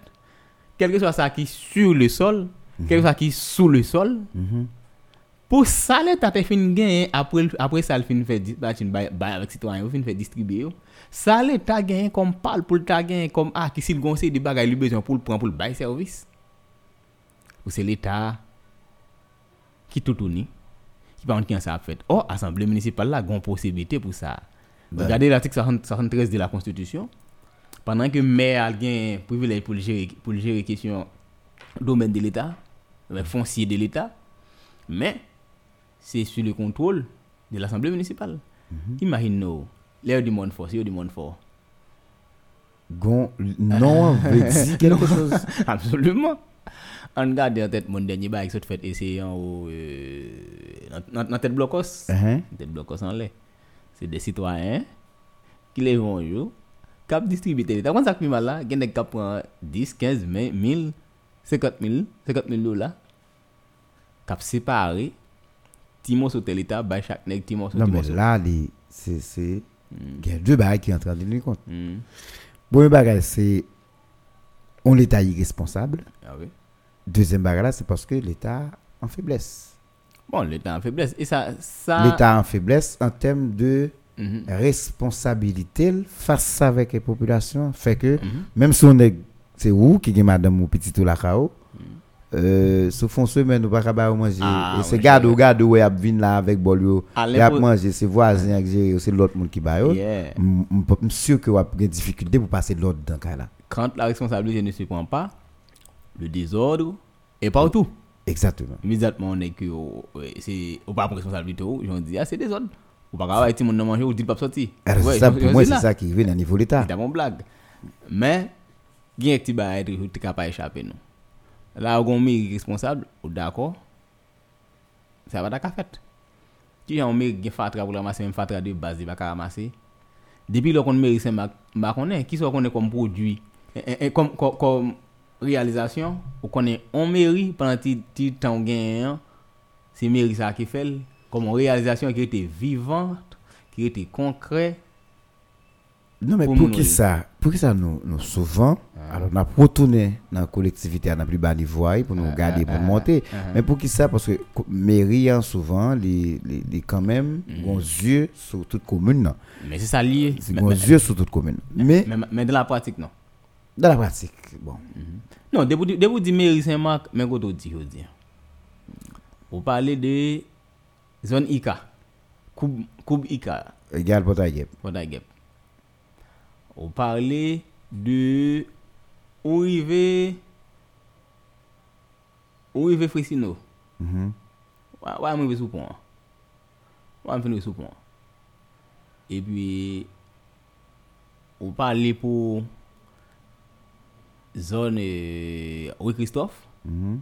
Quel que soit ça qui est sur le sol, quel que soit qui est sous le sol. Pour ça l'État te fin après après ça le fin fait bah, bay bay avec citoyen ou fin fait distribuer yo. Ça l'État gagne comme parle pour l'État gagne comme ah qui s'il conseil de bagaille lui besoin pour le prendre pour le bail service. Ou c'est l'État qui tout tourne qui contre qui en ça fait. Oh, assemblée municipale là, gon possibilité pour ça. Regardez l'article 60 73 de la Constitution. Pendant que maire a un privilège pour le gérer, pour le gérer question domaine de l'État, le foncier de l'État, mais c'est sur le contrôle de l'Assemblée municipale. Imagine-nous, l'air du monde fort, c'est du monde fort. Gon, non, veut dire quelque chose. Absolument. On garde en tête mon dernier bail qui fait essayer en haut, euh, dans tête blocos. Uh-huh. Tête blocos en lait. C'est des citoyens qui les vont jour, cap distribuer l'État. Quand ça fait mal là, il y a des prennent 10, 15, 20, 1000, 50 000, 50 000 dollars. Cap séparé, Timo sur l'État, by chaque nèg Timo sur Non, mais là, c'est. c'est- Il y a deux bagages qui sont en train de tenir compte. Hmm. Premier bagage, c'est. On l'État irresponsable. Ah oui. Deuxième bagage, c'est parce que l'État en faiblesse. Bon, l'État en faiblesse. Et ça, ça. L'État en faiblesse en termes de Mhm. responsabilité face avec les populations fait que Mhm. même si on est c'est où qui est madame ou petit ou la cao euh sous fond semaine nous pas capable de manger Ah, et c'est garde ou garde où a vinn là avec bol yo À y a manger c'est voisin qui c'est l'autre monde qui ba yo m- sûr que vous avez des difficultés pour passer de l'autre dans cas là Quand la responsabilité ne se prend pas, le désordre est partout. exactement Immédiatement, on est que oh, c'est ou pas pour responsabilité, oh, ils ont dit ah c'est désordre. Ou pas grave, tout le monde manger ou dit pas sortir. Ça pour moi c'est ça qui vient au niveau de l'état C'est mon blague. Mais il y a un petit bail qui capable d'échapper nous. La ou gon meri responsable, ou d'akor, sa va da ka fet. Ki jan ou meri gen fatra pou ramase, men fatra de base di baka ramase. Depi lò kon meri se makone, ki so konen kom prodwi, kom, eh, eh, eh, kom, kom realizasyon, ou konen on meri, panan ti, ti tan genyen, se meri sa ki fel, kom realizasyon ki rete vivant, ki rete konkre, Non, mais Pour qui ça? Pour qui ça nous, nous souvent, alors on a retourné dans la collectivité à un plus bas niveau pour nous garder, pour nous monter. Mais pour qui ça? Parce que mairie, hein, souvent, les, les, les quand même, ont yeux sur toute commune. Mais c'est ça lié. Mais, ont yeux sur toute commune. Mais mais, mais dans la pratique, non? dans la pratique, bon. Non, dès vous dites mairie Saint-Marc, mais vous dites, vous parlez de zone ICA. Coupe, coupe ICA. Égal pour ta guêpe. pour la guêpe. ou parle de ou rive ou rive fresino mm -hmm. wè mwen rive sou pon. Wè mwen rive sou pon. E pi ou parle pou zon e, euh, ou Christophe. Mm -hmm.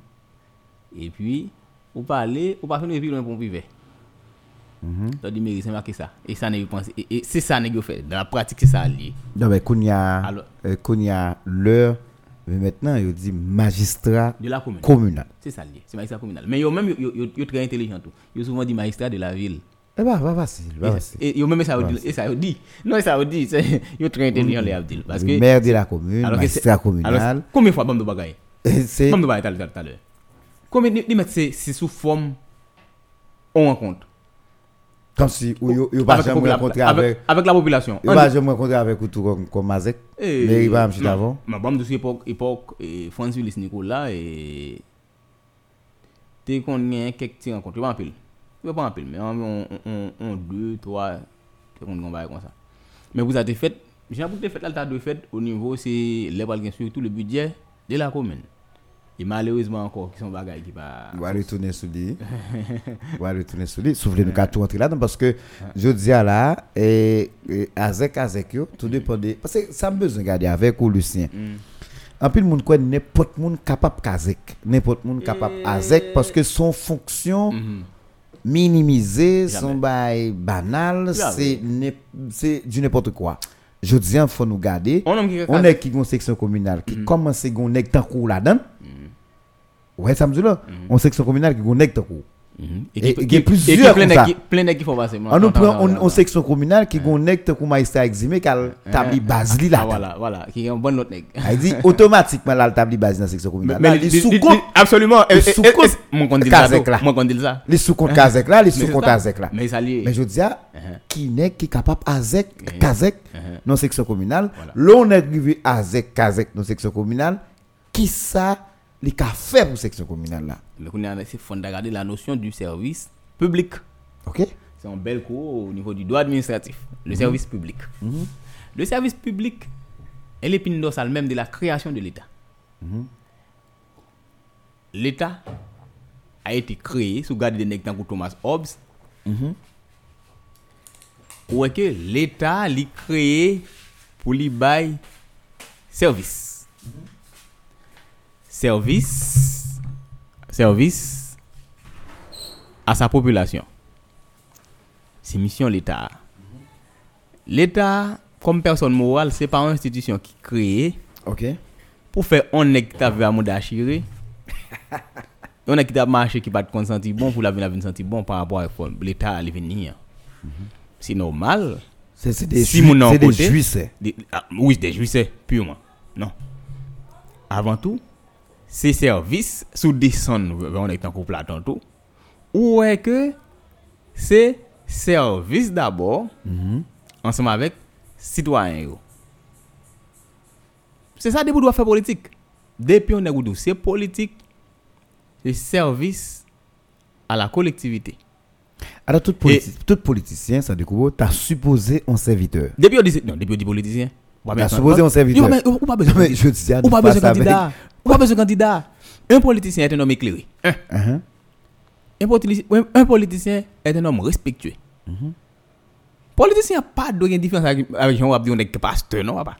e pi ou parle ou parle nou epi loun pou mwen rive Ça dit, mais c'est marqué ça. Et ça. Et, c'est ça pas fait. Dans la pratique, c'est ça lié. Non, mais qu'on y a, euh, y a l'heure, mais maintenant, il dit magistrat De la commune. communal. C'est ça lié. C'est magistrat communal. Mais yo même, yo, yo, yo très intelligent tout. Yo souvent dit magistrat de la ville. Eh ben, va facile, va facile. Et yo même ça Ouais, dit. Non, ça yo dit, c'est yo très intelligent les Abdil parce Le que maire de la commune, que magistrat communal. combien de fois bam de bagaille? C'est Bam de bagaille tout à l'heure. Combien de c'est c'est sous forme on rencontre? Comme si pas Avec la jamais popula- rencontré avec avec avec la population. pas jamais rencontré avec ou tout comme comme Mazek. Eh, Mais il va m'chita non. avant. Ma de époque époque et Willis Nicolas et t'es qu'on gagne quelques petits rencontres, pas en pile. Pas en pile, mais on on on deux trois va comme ça. Mais vous avez fait j'ai fait là t'as de fait au niveau c'est les surtout le budget de la commune. Et malheureusement encore qui sont bagailles qui pas On va retourner sur lui. On va retourner sur lui. Soufflez nous qu'à tout rentrer là-dedans parce que je dis à et avec avec yo, tout dépend de. Parce que ça me besoin de garder avec ou Lucien. En plus, le monde quoi, n'importe monde capable kazek. N'importe monde capable avec parce que son fonction Mhm. minimisée, son bail banal, c'est du n'importe quoi. Je dis, il faut nous garder. On qui est qui une section communale qui commence à gonner tant coup là-dedans. Ouais, ça me dit là. On section communale qui gonne tant coup. Mhm. Qui- il y a qui- plusieurs qui comme ça. plein d'équipes faut passer. On nous prend on, on section communale qui gonne tant coup maïsta eximé cal tabli basli Ah, là. voilà, voilà, qui est un bon autre nègre. Il dit automatiquement là le tabli basli dans section communale. Là, li- les sous compte absolument les Et- et- sous-comptes et- mon ça là. qu'on dit ça les sous compte kazek là, les Mais sous compte kazek là. mais ça Mais je dis ah, Uh-huh. qui n'est qui capable azek kazek dans section communale. Voilà. Là on est arrivé azek kazek dans section communale. Qui ça les qu'a fait pour section communale là. a c'est regarder la notion du service public OK c'est un bel cours au niveau du droit administratif le service public le service public est l'épine dorsale même de la création de l'État. L'État a été créé sous garde de que Thomas Hobbes. Ou est que l'État l'a créé pour lui bail service? Service service à sa population. C'est mission l'État. L'État, comme personne morale, c'est pas une institution qui créée OK. pour faire un vu à monde achiré. On a qui t'a marché qui pas de consenti bon pour la vie la vie senti bon par rapport à l'État à venir. C'est normal. C'est c'est des Si ju- c'est des juifs. Ah, oui, des juifs, purement. Non. Avant tout, ces services sous-descendent, on est en couple là tantôt, ou est que c'est service d'abord, ensemble avec citoyens. yo. C'est ça, depuis doit faire politique. Depuis on est goudou, c'est politique, c'est service à la collectivité. Alors tout, politi- tout politicien, ça découvre, t'as supposé un serviteur. Depuis on dit, non, depuis on dit politicien. Ou T'as supposé un serviteur. Ou pas- ou besoin de Ou candidat. Ou pas besoin de candidat? Un politicien est un homme éclairé. Un. Uh-huh. Un, politi- un politicien est un homme respectueux. Politicien n'a pas de différence avec avec Jean est pasteur, non, papa.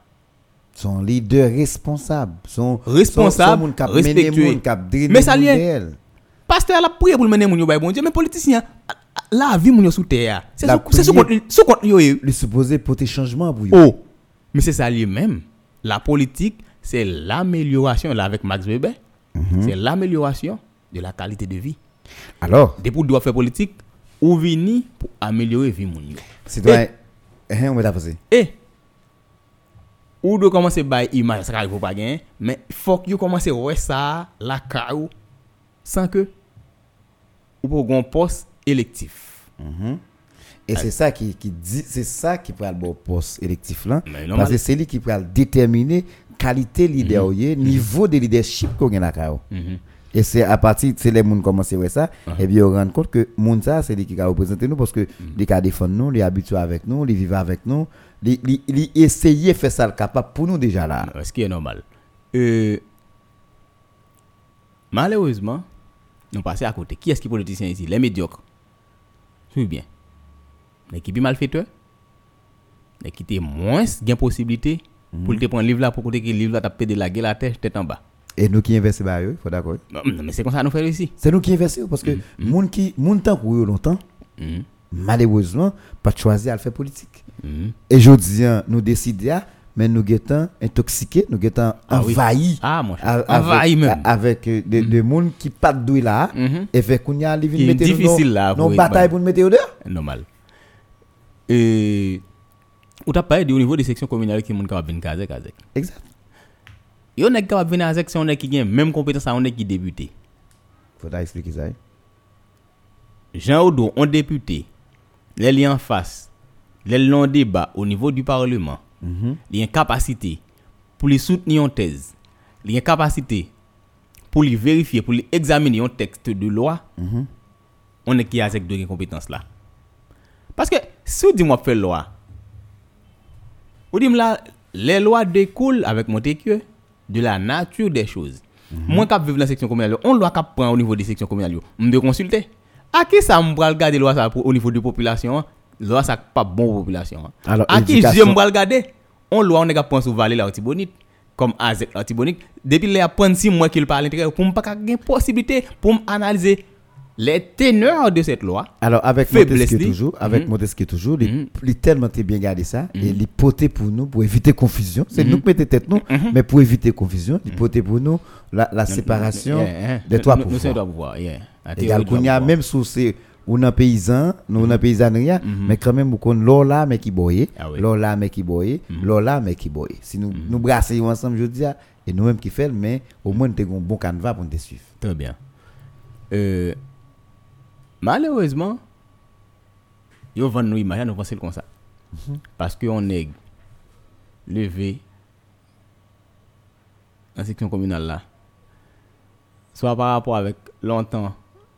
Son leader responsable. Son Responsable, son, son respectueux. Mais ça del. Pasteur a prié pour mener mon bon Dieu, mais politicien, la vie mon sous terre. C'est yo. yo. Le supposé porter changement pour lui. Oh, mais c'est ça lui-même. La politique, c'est l'amélioration, là avec Max Weber, c'est l'amélioration de la qualité de vie. Alors, Depuis doit faire politique, ou vini pour améliorer vie mon yo. citoyen, hein, on va passer. Et, ou doit commencer par image, ça faut pas gagner, mais il faut que vous commencez à voir ça, la carou, sans que, ou pour un poste électif. Et c'est ça qui, qui dit, c'est ça qui prend le bon poste électif là. Parce que c'est lui qui prend déterminer qualité leader, mm niveau de leadership qu'on a là. Et c'est à partir, c'est les gens commencent à voir ça, et bien on rend compte que monde ça, c'est lui qui a représenté nous parce que les cas défendre nous, les habitués avec nous, les vivent avec nous, les, essayer de faire ça le capable pour nous déjà là. Ce qui est normal. Euh, malheureusement, nous passons à côté. Qui est-ce qui est politicien ici? Les médiocres. Suivez bien. Les qui sont malfaiteurs? Les qui ont moins de possibilité? Pour te prendre un livre là, pour côté que livre là, t'as pédé la gueule la tête, tête en bas. Et nous qui investissons, bah, il faut d'accord. Non, mais c'est comme ça que nous faisons ici. C'est nous qui investissons parce que monde qui, monde tant pour eux longtemps, Mhm. malheureusement, pas choisir à le faire politique. Et je dis, nous décidons, mais nous sommes intoxiqués, nous sommes Ah envahis. Ah, mon cher. a- Envahi avec, même. avec euh, des gens qui pas de là, et fait qu'on y a les Qui difficile là pour- bataille pour nous mettre au dehors. Normal. Et. Ou t'as parlé au niveau des sections communales qui sont capables de venir Kazek, Kazek. Exact. Yo n'est capable de venir à la section, on est qui a même compétence à on est qui débuté. Faut expliquer ça. hein? Jean Odo, un député, les liens en face, les longs débats au niveau du Parlement, il y a une capacité pour les soutenir en thèse, une capacité pour les vérifier, pour les examiner un texte de loi, on est qui a cette deux compétences là. Parce que si vous dites moi faire loi, vous dites là, les lois découlent avec mon téqueux de la nature des choses. Moi, qui vivre dans la section communale, on loi qui prend au niveau des sections communales, je me consulter. À qui ça me regarder loi ça au niveau de la population? hein? Loi ça pas bon pour la population. hein? À qui je me regarder? On loi on est capable de vallée la Tibonite comme Azek la Tibonite depuis les apprendre si moi qu'il parle l'intérieur pour pas gagner possibilité pour analyser les teneurs de cette loi. Alors, avec Montesquieu toujours, avec Mhm. Montesquieu toujours, il Mhm. il tellement bien gardé ça, et il poté pour nous, pour éviter confusion. C'est nous qui mettons tête nous, mais pour éviter confusion, il poté pour nous la, la séparation des trois pouvoirs. Et qu'on y a même sous c'est ou nan paysan, nous nan paysannerie, mais quand même qu'on l'or là mais qui boye, Ah là mais qui boye, l'or là mais qui boye. Si nous nous brasser ensemble je dis ah, et nous même qui fait mais au moins nous avons un bon canevas pour nous suivre. Très bien. Malheureusement, yo vend nous image, nous pensons comme ça. Parce que on est levé en section communale là. Soit par rapport avec longtemps,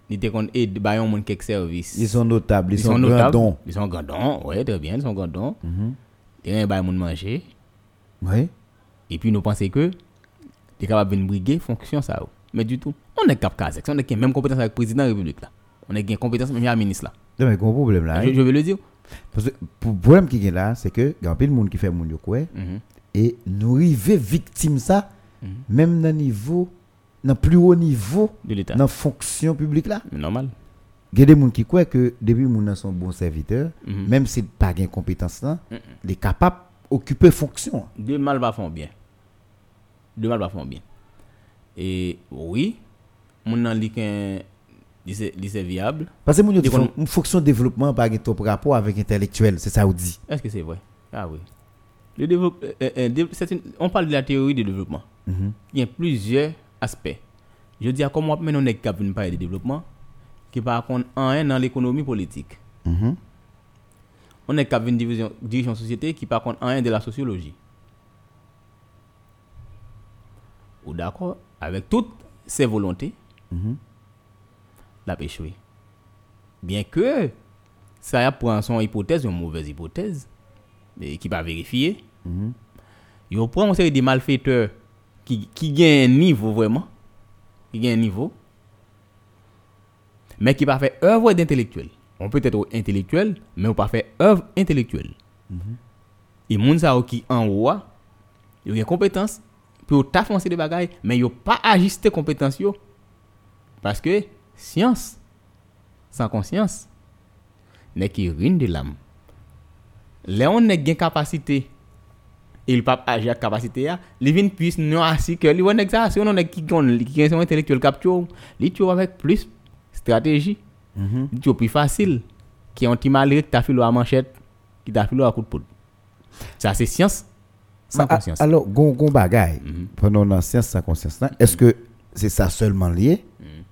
il était qu'on aide bah moun quelques services. Ils sont notables, ils, Ils sont, sont grandons. Ils sont grandons, ouais, très bien, ils sont grandons. Il y a un moun manger. Oui. Et puis nous pensons que les capables de briguer fonction ça. Mais du tout. On est cap on est même compétence avec le président de la République là. On est a compétence même le ministre là. Non, mais gros problème là. Je, hein. je veux le dire. Parce que le problème qui est là, c'est que il y a un peu de monde qui fait mon yo quoi Mhm. et nous arriver victime ça Mhm. même dans niveau dans plus haut niveau De l'État. dans fonction publique là. Normal. Il y a des gens qui croient que depuis moun sont bon serviteur, Mhm. même s'il pas gain compétence là, il est capable occuper fonction. Deux mal va font bien. Deux mal va font bien. Et oui, mon nan li ken se viable. Parce que font kon- une fonction développement pas gain top rapport avec intellectuel, c'est ça ou dit? Est-ce que c'est vrai? Ah oui. Le développe- euh, euh, c'est une- on parle de la théorie du développement. Mhm. Il y a plusieurs aspects. Je dis à comment maintenant on est capable de parler de développement qui par contre en un dans l'économie politique. On est capable d'une division dirigeant société qui par contre en un de la sociologie. Ou d'accord? Avec toutes ses volontés, Mhm. L'a échoué. Bien que ça a pour son hypothèse, une mauvaise hypothèse, mais qui pas vérifier. Mhm. Il prend une série de malfaiteurs qui, qui gagnent un niveau vraiment, qui gagnent un niveau, mais qui pas fait œuvre d'intellectuel. On peut être intellectuel, mais on pas fait œuvre intellectuelle. Et moun sa yo qui en haut, a, yo gen compétence pour ta foncer des bagailles, mais yo pas ajuster compétence yo. Parce que science sans conscience n'est qui ruine de l'âme. Là on n'est capacité il pas agir avec capacité a, li vin puisse non assis que ça si on est qui son intellectuel capture, tu avec plus stratégie. Li tu plus facile qui un petit malheureux qui t'a filé à manchette, qui t'a filé à coup de poudre. Ça c'est science sans Ah, conscience. Alors, gon gon bagay, Mhm. pendant dans science sans conscience est-ce que c'est ça seulement lié?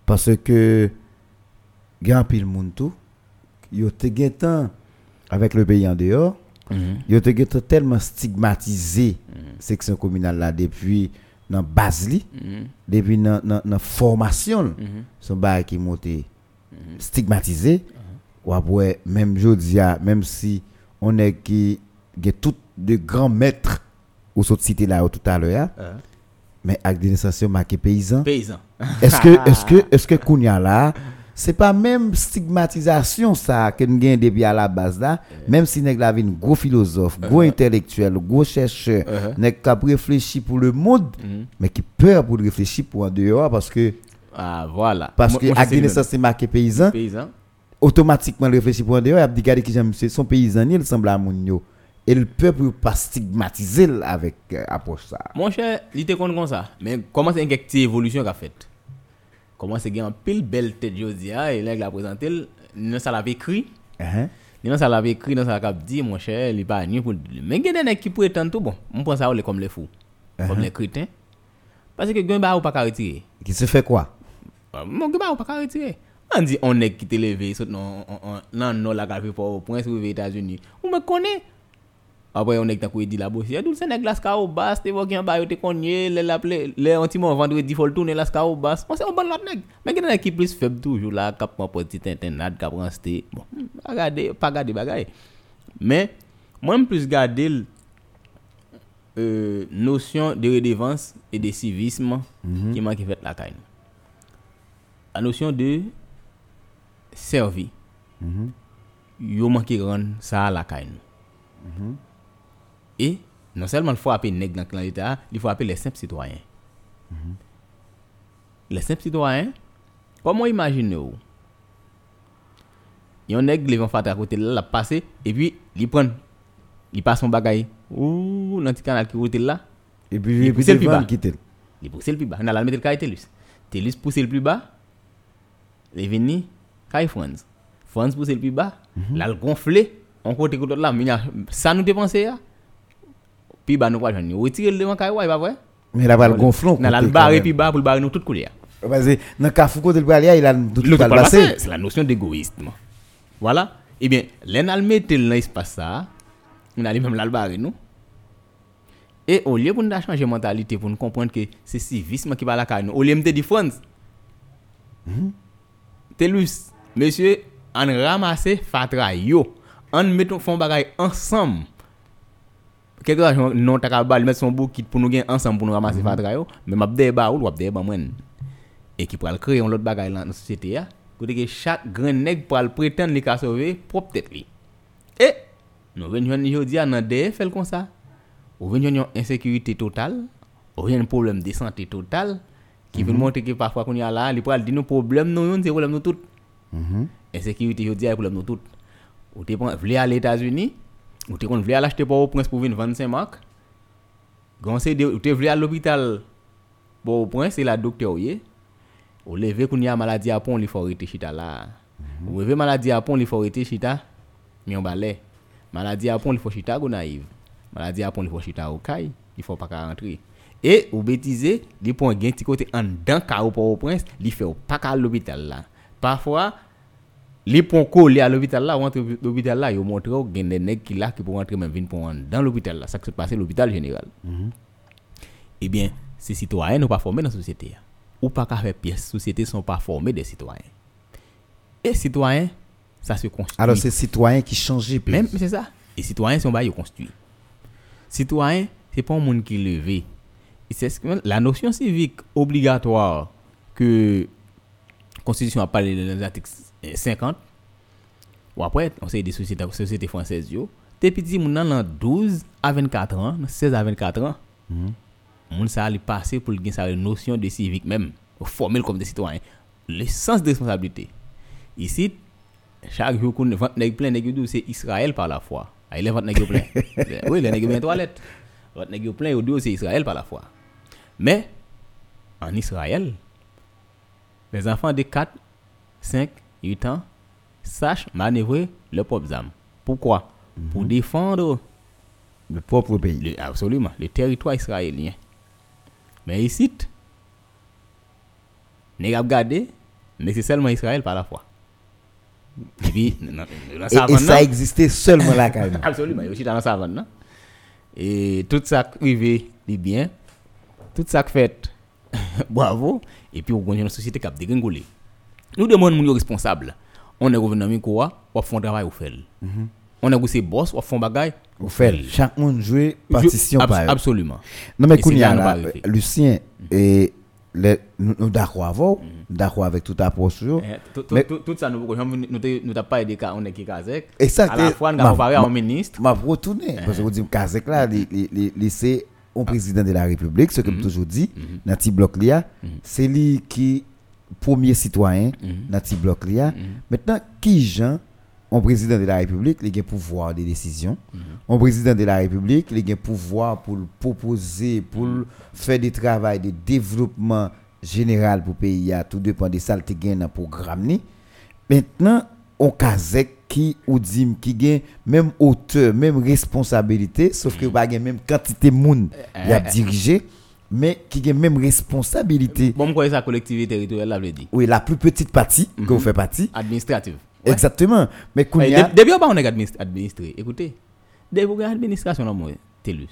Parce que grand pile moun tout, te gen temps avec le pays en dehors, Mhm. te gen temps tellement stigmatisé section communale là depuis dans base li, Mhm. depuis dans dans formation Mhm. son bail qui monté stigmatisé ou après même jodi a même si on est qui gen tout de grands maîtres ou saute cité là tout à l'heure mais avec des nations marquées paysans Paysan. Est-ce que est-ce que est-ce que kounya là? C'est pas même stigmatisation ça que nous gagne depuis à la base là même si nèg la vin gros philosophe gros intellectuel gros chercheur Uh-huh. nèg qui réfléchir pour le monde Mhm. mais qui peur pour réfléchir pour en dehors parce que Ah voilà. parce que des le nations c'est marqué paysan paysan. automatiquement réfléchir pour en dehors, il a dit qui j'aime c'est son paysan il semble à moun yo. Et le peuple pas stigmatiser l avec euh, approche ça. Mon cher, il était comme ça. Mais comment c'est une petite évolution qu'a fait Comment c'est un pile belle tête a et là il a présenté, il ça l'avait écrit. Hein? Il ça l'avait écrit dans sa cap dit mon cher, il pas ni pour mais il y a des nèg qui prétendent tout bon. On pense ça comme les fous, comme les crétins. Parce que gain ba ou pas retirer. Qui se fait quoi? Mon gars, on pas retirer. On dit on est qui te levé, non, non, la café pour point sur les États-Unis. On me connaît. Après, on est quoi dit la bosse. La ska au bas, te voki en bas, yo te konye, le l'appelé, le anti-mon vendredi, faut le tourner la ska au bas. On sait on l'autre. Mais il y a des qui plus faible toujours là, cap mon petit internet, cap. Bon, pas regarder, pas regarder bagaille. Mais, moi, je plus garder le, euh, notion de redevance et de civisme qui manque fait la caille. La notion de servi. Yo manque rendre ça à la caille. Et non seulement il faut appeler nèg dans le clan d'État, il faut appeler les simples citoyens. Les simples citoyens, comment imaginer vous Yon nèg li vont faire à côté là, la passer et puis il prend il passe son bagay ou dans petit canal qui route là, Et puis Il pousse le plus bas. il pousse le plus bas. On a la mettre le caille Telus. Telus pousse le plus bas. Il venu caille France. France pousse le plus bas. Là le gonflé, on côté côté là, mais ça nous dépenser ya. Puis bas nous pas joindre. Retirer le devant caille ouais, pas vrai Mais là va le gonflon. On a le barre puis bas pour barrer nous tout couleur. Parce que dans Carrefour côté le Bralia, il a tout pas passé. passé, c'est la notion d'égoïsme. Voilà. Eh bien, l'en a mettre dans l'espace ça, on a même là barrer nous. Et au lieu pour nous changer de mentalité, pour nous comprendre que c'est civisme qui va la carne, au lieu de dire France, Telus, monsieur, on ramasse fatra yo, on met fond bagay ensemble. Quelque chose non ta kabal mettre son bouc pour nous gagner ensemble pour nous ramasser fatra yo. Mais m'a débat ou wap débat moi et qui pourra créer un autre bagage dans la société ya. Côté que chaque grand nèg pourra prétendre li ka sauver propre tête li et nous venons jodi dans DF fait comme ça. Ou venons une insécurité totale. Ou un problème de santé totale qui veut montrer que parfois qu'on y a là il pourra dire nos problèmes nous c'est problème nous tout. Insécurité jodi a problème nous tout. Ou te prend vle aller États-Unis ou te kon vle al achete pou ou prens pou vin 25 mak? Gansè de ou te vle al l'opital pou ou prens, se la dokte ou ye. Ou leve koun ya maladi apon li forite chita la. Mm -hmm. Ou leve maladi apon li forite chita, mi yon balè. Maladi apon li fo chita go naiv. Maladi apon li fo chita ou kay, li fo pa ka rentri. E ou betize, li pon gen ti kote an dan ka ou pou ou prens, li fe ou pa ka l'opital la les ponts collés à l'hôpital là, ou entre l'hôpital là, ils montrent qu'il y a des nègres qui là qui pour rentrer même venir pour dans l'hôpital là, ça qui se passe à l'hôpital général. Eh bien, ces citoyens ne sont pas formés dans la société. hein. Ou pas qu'à faire pièce, société sont pas formés des citoyens. Et citoyens, ça se construit. Alors, c'est citoyens qui changent. Même, c'est ça. Et citoyens, c'est un bail construit. Citoyen, c'est pas un monde qui est levé. La notion civique obligatoire que la Constitution a parlé dans l'article 50, ou après, on sait des sociétés, sociétés françaises, yo, t'es petit, moun nan nan 12 à 24 ans, nan 16 à 24 ans, moun ça allait passer pour le sa notion de civique même, formel comme des citoyens. Le sens de responsabilité. Ici, chaque jour qu'on vente nèg plein nèg c'est Israël par la foi. Ah, il vente nèg plein. oui, les nèg bien toilette. Vente nèg plein dit c'est Israël par la foi. Mais en Israël, les enfants de 4, 5, 8 ans sachent manœuvrer leur propre âme. Pourquoi? Pour défendre Le propre pays. le- absolument le territoire israélien. Mais ici, n'est pas regardé, mais c'est seulement Israël par la foi. Et puis, dans- dans Et, et ça existait seulement là, quand même. Absolument, aussi dans la savane. Et tout ça privé, dit bien, tout ça fait, bravo. Et puis, on a une société qui a dégringolé. Nous demandons aux responsables. On est gouvernement quoi, on fait un travail, on fait. On est aussi boss, on fait un bagage, Vous faites. Chaque monde joue partition par. Absolument. Non, mais Et Kounia, nous. Lucien, et les- nous nous d'accord avec, d'accord avec toute approche. Eh, tout- Mais- ça, nous nous nous nous pas aidé on est qui Kazek. Et À la fois, a comparé un ministre. m'a retourné parce que vous dites Kazek là c'est un président de la République ce que Mhm. je toujours dit dans petit bloc là c'est lui qui premier citoyen Mhm. dans petit bloc là. Maintenant qui Jean un président de la République il a pouvoir de décision. Mhm. un président de la République il a pouvoir pour proposer pour Mhm. faire des travail de développement général pour le pays tout dépend de ça gain dans le programme Maintenant, on kazek qui ou dit qui gagne même hauteur, même responsabilité, sauf que pas même quantité moun y a dirigé, mais qui gagne même responsabilité. Bon, moi, ça, collectivité territoriale, là, veut dire. Oui, la plus petite partie que vous faites partie. Administrative. Ouais. Exactement. Mais Eh, Kounia, de- Depuis on est administ- administré, écoutez, depuis vous administration dans moi, TELUS.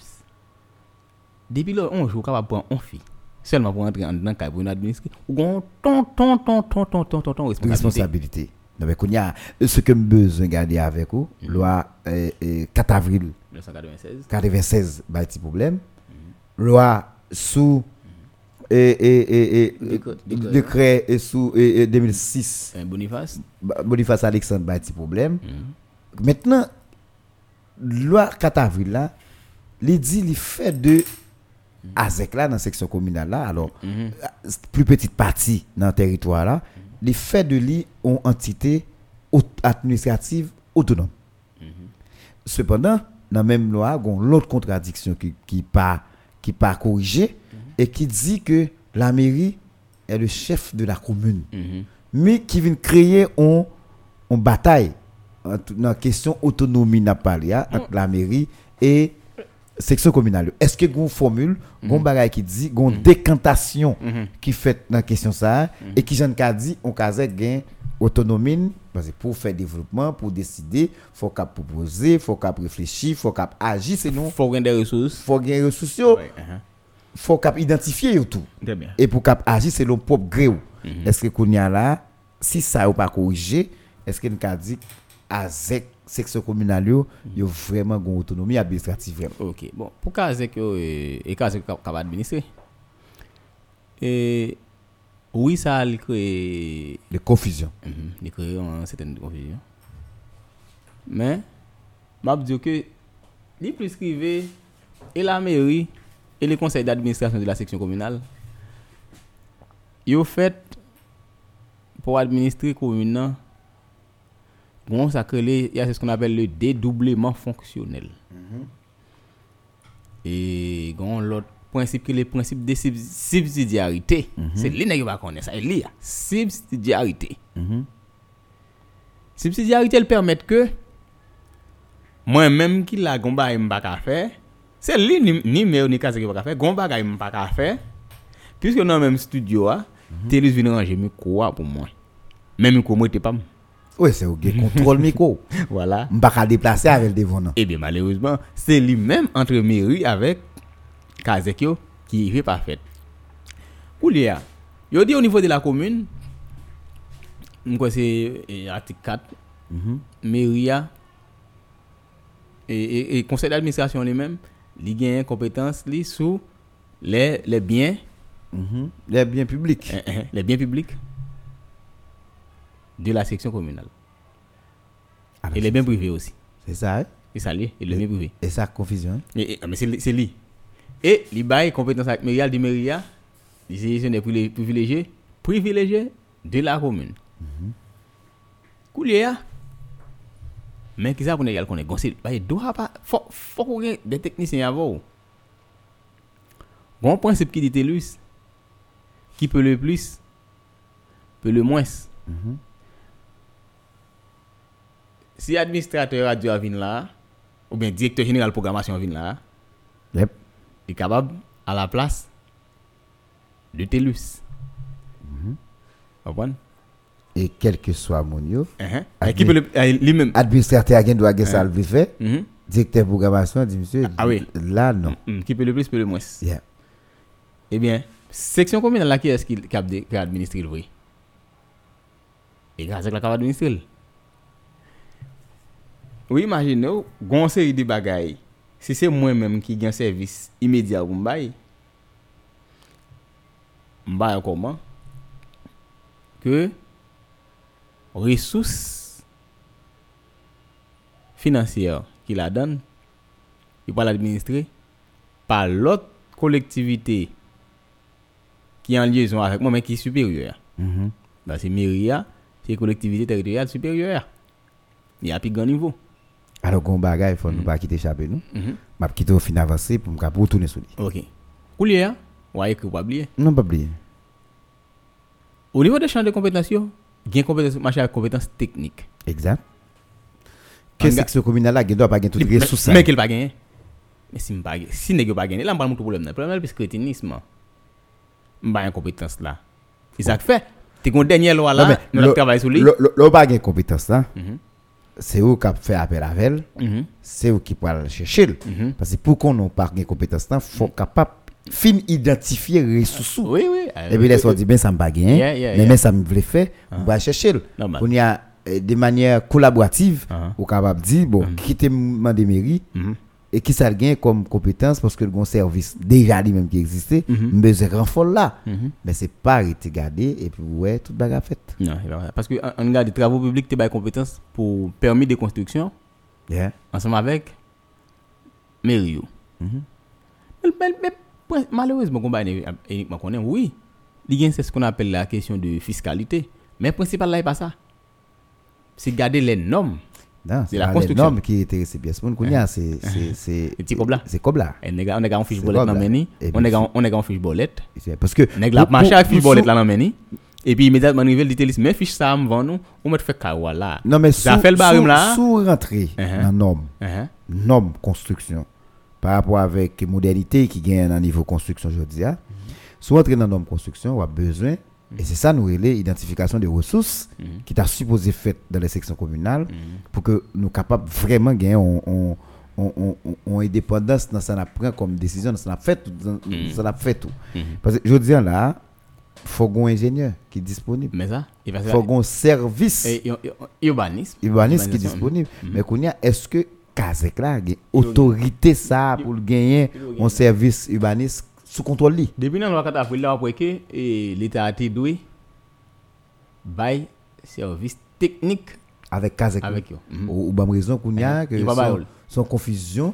Depuis là, on joue capable prendre on fille. Seulement pour entrer en dedans pour administrer. Ou gon ton ton ton ton ton ton ton ton responsabilité. Non, mais Kounia, ce que je besoin de garder avec vous, loi euh, euh, 4 avril 1996. 96, bah, petit problème. Loi sous et, et, et, et, Décret- et sous et, et 2006. Un Boniface. Boniface Alexandre bah, petit problème. Maintenant, loi 4 avril là, il dit il fait de AZEC là dans la section communale là, alors euh, plus petite partie dans le territoire là, il fait de lui une entité administrative autonome. Cependant, dans la même loi, il y a l'autre contradiction qui qui pas qui pas corrigée et qui dit que la mairie est le chef de la commune. Mhm. mais qui vient créer une bataille dans la question autonomie n'a hein, entre la mairie et section communale. Est-ce que une formule, une bagaille qui dit une décantation qui fait dans la question ça et qui j'en dit on ka gain autonomie parce que pour faire développement, pour décider, faut qu'a proposer, faut qu'a réfléchir, faut qu'a agir sinon Faut gagner des ressources. faut gagner des ressources, Ouais, uh-huh. faut qu'a identifier tout. Et pour cap agir, c'est le propre gré. ou. Est-ce que qu'on y a là, si ça ou pas corrigé, est-ce que nous a dit AZEC section communale yo, yo vraiment une autonomie administrative. Ok, bon, pour Kazek, yo, et capable administrer. Et oui, ça a créé De confusion. Mhm, Il crée une certaine confusion. Mais, je dire que les plus privés et la mairie et le conseil d'administration de la section communale, ils ont fait pour administrer la commune, bon, ça crée il y a ce qu'on appelle le dédoublement fonctionnel. Et bon, l'autre principe qui est le principe de sub- subsidiarité. C'est lui qui va connaître ça. Il y a subsidiarité. Subsidiarité, elle permet que moi-même qui la gomba et m'pa ka faire, c'est lui ni ni maire ni case qui pas ka faire, gomba ka m'pa ka faire. Puisque dans le même studio a, Télé vient ranger micro a pour moi? Même micro moi t'es pas. Oui, c'est au contrôle micro. Voilà. M'pas ka déplacer avec le devant. non. Eh bien, malheureusement, c'est lui-même entre mairie avec Kazek yo qui fait pas fait. Koulia, yo dit au niveau de la commune, m'ko c'est eh, article 4, mairie a, et, et, et conseil d'administration lui-même, li gagne compétence li sous les, les biens, Mhm. Les biens publics. eh, eh, les biens publics de la section communale. Ah, Et les biens privés aussi. C'est ça, hein? C'est ça lié, et les biens privés. Et ça, confusion. hein? Et- et- mais c'est li- c'est lui. Et il bail compétence avec dit Méria, il sélectionne des privilégiés, privilégiés de la commune. Koulia. Mais qui ça pour nous qu'on est gossé, il doit pas faut faut qu'on ait des techniciens avant. Bon principe qui dit TELUS qui peut le plus peut le moins. Si administrateur radio vient là ou bien directeur général programmation vient là, Yep. Il est capable à la place de TELUS. Comprendre? Et quel que soit mon yo, Uh-huh. Et qui peut le euh, lui-même? administrateur a doit gagner ça le fait. Mhm. Directeur programmation dit monsieur. Ah oui. Là non. Mm, qui peut le plus peut le moins. Yeah. Eh bien, section communale là qui est-ce qui qui a qui administré le vrai Et grâce à la capable administrer. Oui, imaginez, gon série de bagailles. Si c'est moi-même qui gagne service immédiat pour m'baye. M'baye comment? Que ressources financières qu'il la donne, il va l'administrer par l'autre collectivité qui est en liaison avec moi, mais qui est supérieure. Mhm. Bah, c'est Myria, c'est collectivité territoriale supérieure. Il y a plus grand niveau. Alors, gon bagay, faut mm -hmm. nous pas quitter échapper nous. Mm -hmm. M'a quitter au fin avancé pour me retourner sur lui. OK. Koulier, ou a écrit ou pas oublier Non, pas oublier. Au niveau des champs de compétences, gain compétence marché avec compétences techniques. Exact. Que section communale là, gain doit pas gain toutes ressources. Mais qu'elle pas gain. Mais si pas gain, si nèg pas gain, là m'pas mon problème. Problème parce que crétinisme. M'pas une compétence là. Isaac fait, t'es gon dernier loi non, là, nous travail sur lui. L'on pas gain compétence là. Mhm. C'est eux qui fait appel à elle. Mhm. c'est eux qui le chercher. Mhm. Parce que pour qu'on n'ait pas de compétences, il faut capable fin identifier les ressources. Oui, oui. Et puis, les dit, ben, ça me pas gagner, Yeah, yeah, mais yeah. ça me voulait faire, on va chercher. On y a euh, de manière collaborative, Ah. on capable de dire, bon, quitter mon de mairie, Mhm. Et qui ça gagne comme compétence parce que le service déjà lui-même qui existait, Mhm. besoin de renfort là. Mhm. Mais c'est pas arrêté garder et puis ouais, toute bagarre faite. Non, parce que en regarde des travaux publics, tu as compétences pour permis de construction Yeah. ensemble avec mairie. Mhm. Mais- mais- mais, point- malheureusement, on connaît, oui, c'est ce qu'on appelle la question de fiscalité. Mais le principal là, n'est pas ça. C'est garder les normes. C'est la construction. norme qui intéresse bien. Ce monde qu'on y a, c'est c'est c'est coblas. C'est cobla. Et nèg- on est en fiche bolette dans meni. On est on est en fiche bolette. Parce que Nèg la pour- avec fiche bolette là dans meni. Et puis immédiatement arrivé dit mais fiche ça me vend nous, on met fait kawa là. Non mais ça sous, fait le barème sous- là. sous rentrer Uh-huh. dans norme, Uh-huh. norme construction par rapport avec modernité qui gagne dans niveau construction aujourd'hui. hein. Sous rentrer dans norme construction, on a besoin et c'est ça nous relais identification des ressources qui t'a supposé fait dans les sections communales pour que nous capables vraiment gagner on, on, on, indépendance dans ça n'a pris comme décision dans ça n'a fait tout dans- fait tout parce que je dis là faut un ingénieur qui est disponible. Mais ça, il Faut un service urbanisme. urbaniste qui est Urbanisme, disponible. mhm. Mais qu'on est-ce que Kazek là autorité ça pour gagner un service urbaniste sous contrôle li? Depuis dans la loi 4 avril, là, après que eh, l'État a été doué, bail service technique avec Kazek. avec eux. Mhm. Ou ou bonne raison qu'on y a Mhm. que son, confusion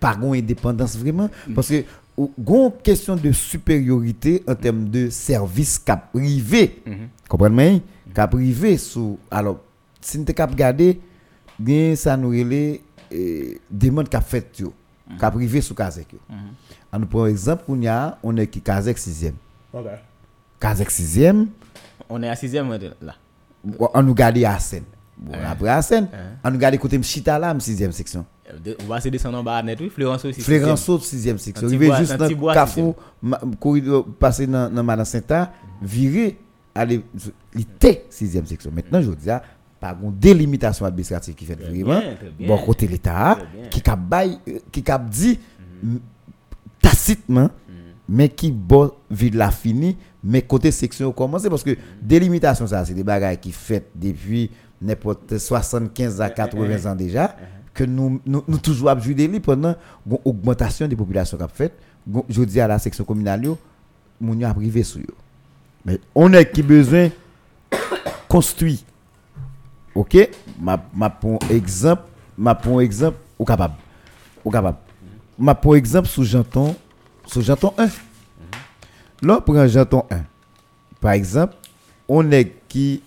pas une indépendance vraiment Mm. parce que ou gon question de supériorité en termes de service cap privé Mhm. comprenez cap privé sous alors si nous cap regarder bien ça nous relait euh, demande cap fait yo Mm. cap privé sous Kazek on nous prend exemple qu'on y a on est qui Kazek 6e Kazek 6e On est à 6 là. on nous garder à Seine bon Eh. après à Seine Eh. on nous garder côté Mchita là 6e section Euh, On va se descendre en bas net, oui. Florence aussi. De 6e section. Il va juste dans petit bois, le carrefour, corridor, passer dans dans Madame Saint-A, virer, aller, il était 6e section. Maintenant, je dis, ah, par une délimitation administrative qui fait vraiment, bon côté l'État, euh, qui cap dit, tacitement, mais qui bon vide la fini, mais côté section commencé parce que délimitation ça c'est des bagages qui fait depuis n'importe 75 à 80 ans déjà que nous nous, nous toujours li pendant une augmentation des populations qu'a fait je dis à la section communale yo a privé sur mais on est qui besoin construit. OK? Ma ma pour exemple ma pour exemple ou capable. Ou capable ma pour exemple sous janton sous janton 1 Là, pour un janton 1, par exemple, on est qui,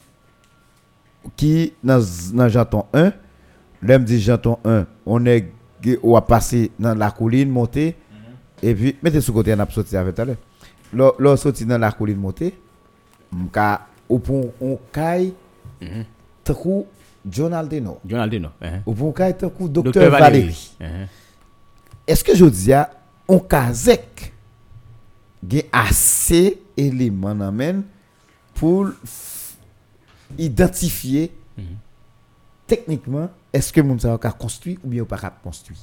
qui dans, dans janton 1, là, me dit janton 1, on est, qui- on va passer dans la colline, monter, et puis, mettez sous côté, on a sorti avec tout. Là, là, on sorti dans la colline, monter, m'ka, au pont, on caille, tant coup, John Aldeno, tant coup, docteur Docteur Valérie. Que je dis à on kazek gen assez éléments nan men pour f- identifier techniquement est-ce que moun sa ka construit ou bien ou pas ka construit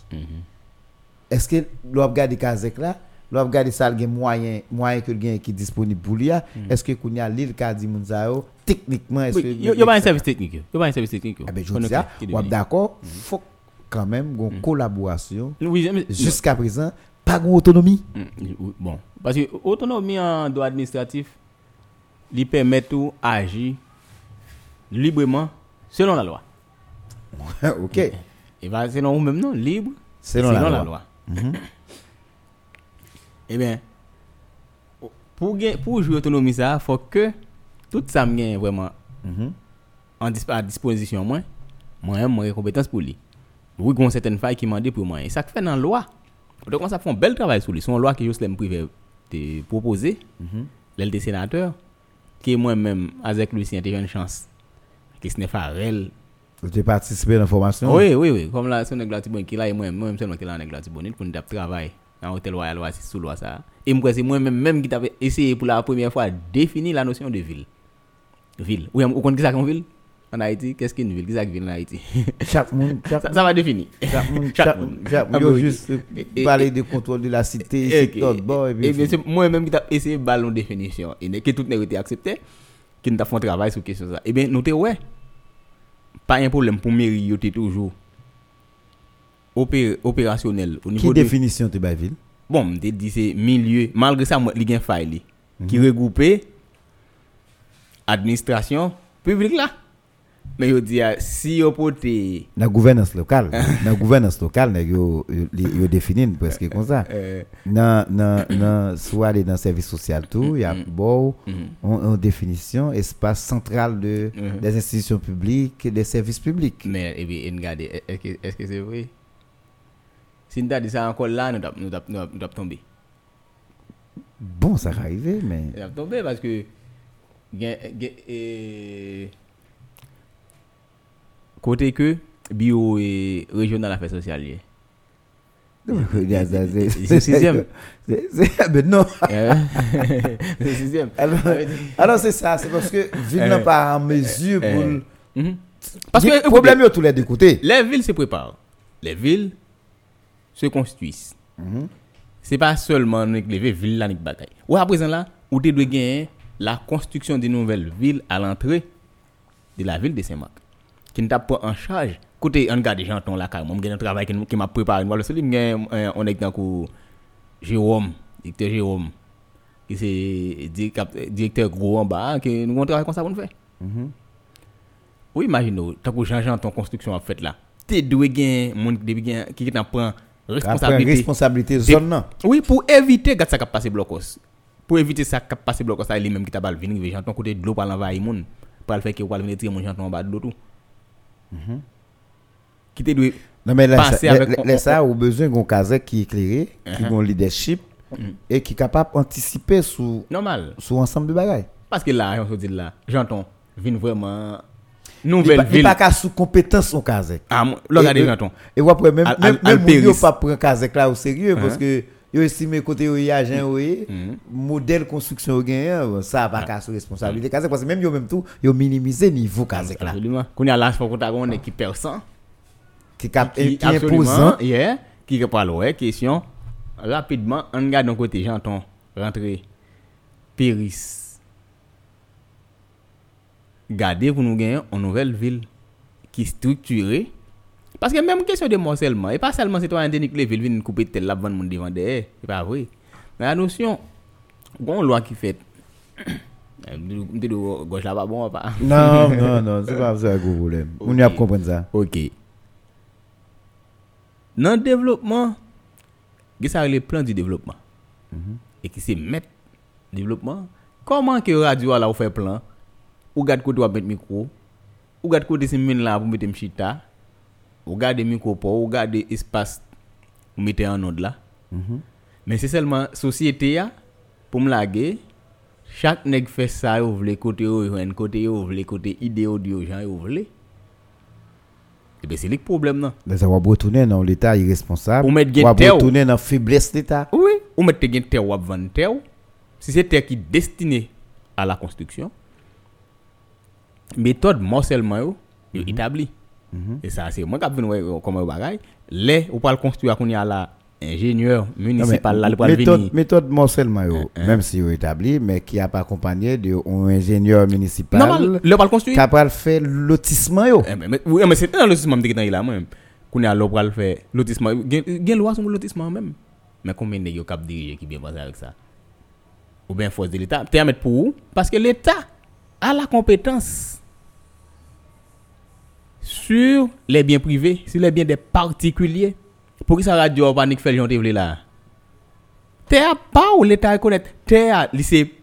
est-ce que l'on regarde kazek là l'on regarde ça gen moyen moyen que gen qui disponible pour lui a, est-ce que kounya l'île ka di moun sa yo techniquement est-ce que Oui, yo yo pas un service technique. yo. Yo pas un service technique. yo. ah ben je On dis quand même une collaboration. Oui, mais- jusqu'à présent pas une autonomie. Mm, Bon, parce que autonomie en droit administratif, lui permet tout agir librement selon la loi. OK. Et va selon vous-même, non, libre Selon la loi. Eh bien, pour, pour jouer autonomie, ça, faut que tout ça me vraiment Mhm. en dis- à disposition moi, moi moi compétence pour lui. Oui, il y a certaines failles qui demandent pour moi. Et ça fait dans la loi. Donc, ça fait un bel travail sur lui. C'est une loi que Jocelyn Privé a proposée, l'aile des sénateurs, qui moi-même, avec lui, j'ai une chance. Que ce n'est pas réel. Vous avez participé dans la formation Oui, oui, oui. Comme là, c'est un nègre qui là, et moi-même, moi-même, seulement qui là, un bonite pour nous travailler dans l'hôtel Royal Oasis sous loi ça. Et moi, c'est moi-même même qui t'avais essayé pour la première fois définir la notion de ville. Ville. Oui, vous connaissez ça comme ville en Haïti Qu'est-ce qu'une ville? Qu'est-ce qu'une ville en Haïti? Chaque monde, chaque ça, ça va définir. chaque monde, Chaque monde. chaque Ah, monde, juste Et- et- parler de contrôle de la cité, Et, et et bien, c'est moi-même qui t'a essayé de ballon définition. Et que tout n'a été accepté, qui nous a fait un travail sur question ça. Eh bien, nous, ouais, pas un problème pour t'es toujours opé- opérationnel au Qui niveau de... définition de la ville? Bon, je dit c'est milieu, malgré ça, il y a un faille li, qui Mhm. regroupe administration publique là. Mais je dis, ah, si vous portez La gouvernance locale, la gouvernance locale, yo définit presque comme ça. Dans dans dans soit dans service social tout, il y a Mhm. bon mhm. en, définition espace central de Mhm. des institutions publiques, des services publics. Mais, eh bien, regardez, est-ce que est-ce que c'est vrai? Si nous avons dit ça encore là, nous avons tombé. Bon, ça va arriver, mais Nous avons tombé parce que. Eh, Côté que, bio et régional affaires sociales. liées. c'est C'est sixième. c'est- c'est- mais non. Euh, C'est le sixième. Alors, alors c'est ça, c'est parce que ville n'a Eh. pas en mesure pour. Eh. Mhm. Parce que, le problème est tous les deux côtés. les villes se préparent. Les villes se construisent. Mhm. C'est pas seulement les villes là, nous bagaille. Ou à présent là, où tu dois gagner la construction d'une nouvelle ville à l'entrée de la ville de Saint-Marc. Qui t'a pas en charge. Écoutez, on regarde gens là, carrément, j'ai un travail qui, qui m'a préparé. Moi, le seul, euh, on est dans Jérôme, directeur Jérôme, qui c'est directeur- directeur gros en bas, qui nous avons travail comme ça pour nous faire. Oui, imagine, tant que Jean-Jean, construction en fait là, tu dois gagner monde qui qui t'en prend responsabilité. responsabilité zone non. Oui, pour éviter que ça cap passer blocos. Pour éviter ça cap passer blocos, ça lui-même qui t'a pas venir janton côté de l'eau pour l'envahir moun. Pour le faire que va venir tirer mon janton en bas de l'eau tout. Qui te doit Non, mais ça, avec- là, ça, au besoin d'un kazek qui est éclairé, qui Uh-huh. a un leadership et qui est capable d'anticiper sur, normal. sur ensemble de bagages. Parce que là, on se dit là, janton vient vraiment Il nouvelle ville. pas qu'à sous compétence son kazek. Ah, regardez janton. Et ou après, même, même, même pas prendre kazek là au sérieux parce Hein? que yo estime côté yo agent oui, Mhm. modèle construction yo gagne, ça pas qu'à sous responsabilité kazek parce que même yo même tout, yo minimiser niveau kazek là. Absolument. Qu'on a là, faut qu'on t'a une équipe persan. Qui cap qui imposant. yeah, qui répond ouais, question rapidement on regarde d'un côté j'entends rentrer Péris garder pour nous gagner une nouvelle ville qui est structurée parce que même question de morcellement et pas seulement citoyen Denis les villes viennent couper tel la monde devant derrière c'est pas vrai mais la notion bon loi qui fait de gauche là pas bon pas Non, non, non, c'est pas ça un gros problème. On y a Ok. comprendre ça. Ok. Dans le développement, il y a le plan du développement? Et qui c'est mettre développement. Comment que radio là ou fait plan? Ou garde côté ou mettre micro Ou garde côté c'est mine là pour mettre mchita Ou garde micro pour ou garde espace mettre en onde là. Mais c'est seulement société ya pour me laguer chaque nèg fait ça yo vle côté joine côté vle côté idée audio gens yo vle. Et bien c'est le problème non? Mais ça va retourner dans l'état irresponsable. Ou mettre va retourner dans faiblesse d'état. Oui, ou mettre terre ou vendre terre. Si c'est terre qui est destinée à la construction, méthode morcellement yo, yo établi. Et ça c'est moi qui vinn ouais comment bagay. Les ou pas le construire qu'on y a là ingénieur Non, municipal là le méthode, méthode yo, Hein, même si yo établi, mais qui a pas accompagné de un ingénieur municipal Normal, le pas le construire. capable de faire lotissement yo. Eh, mais, mais, oui, mais c'est le lotissement que dans là même. Qu'on a l'opéra le fait lotissement, gen gen loi sur le lotissement même. Mais combien de gens qui bien passé avec ça? Ou bien force de l'état, tu mettre pour où? Parce que l'état a la compétence sur les biens privés, sur les biens des particuliers. Pour que ça radio pas nique fait gens vle là? Terre pas ou l'état reconnaître terre lycée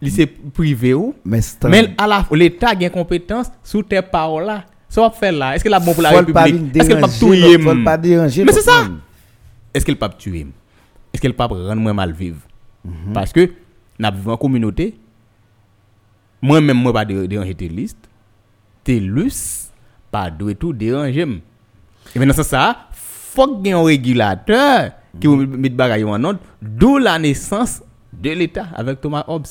lycée privé ou Mais mais à la l'État a une compétence sous tes paroles là. Ça va faire là. Est-ce que la bon pour la le République? Est-ce qu'elle déranger, tuer le. Mais c'est ça. Est-ce qu'elle pas tuer Est-ce qu'elle pas rendre moi mal vivre? Mhm. Parce que n'a vivons en communauté. Moi même moi pas dé- déranger tes listes. Tes lus pas doit tout déranger. m. Et maintenant ça ça faut qu'il y ait un régulateur qui vous met bagaille en ordre d'où la naissance de l'État avec Thomas Hobbes.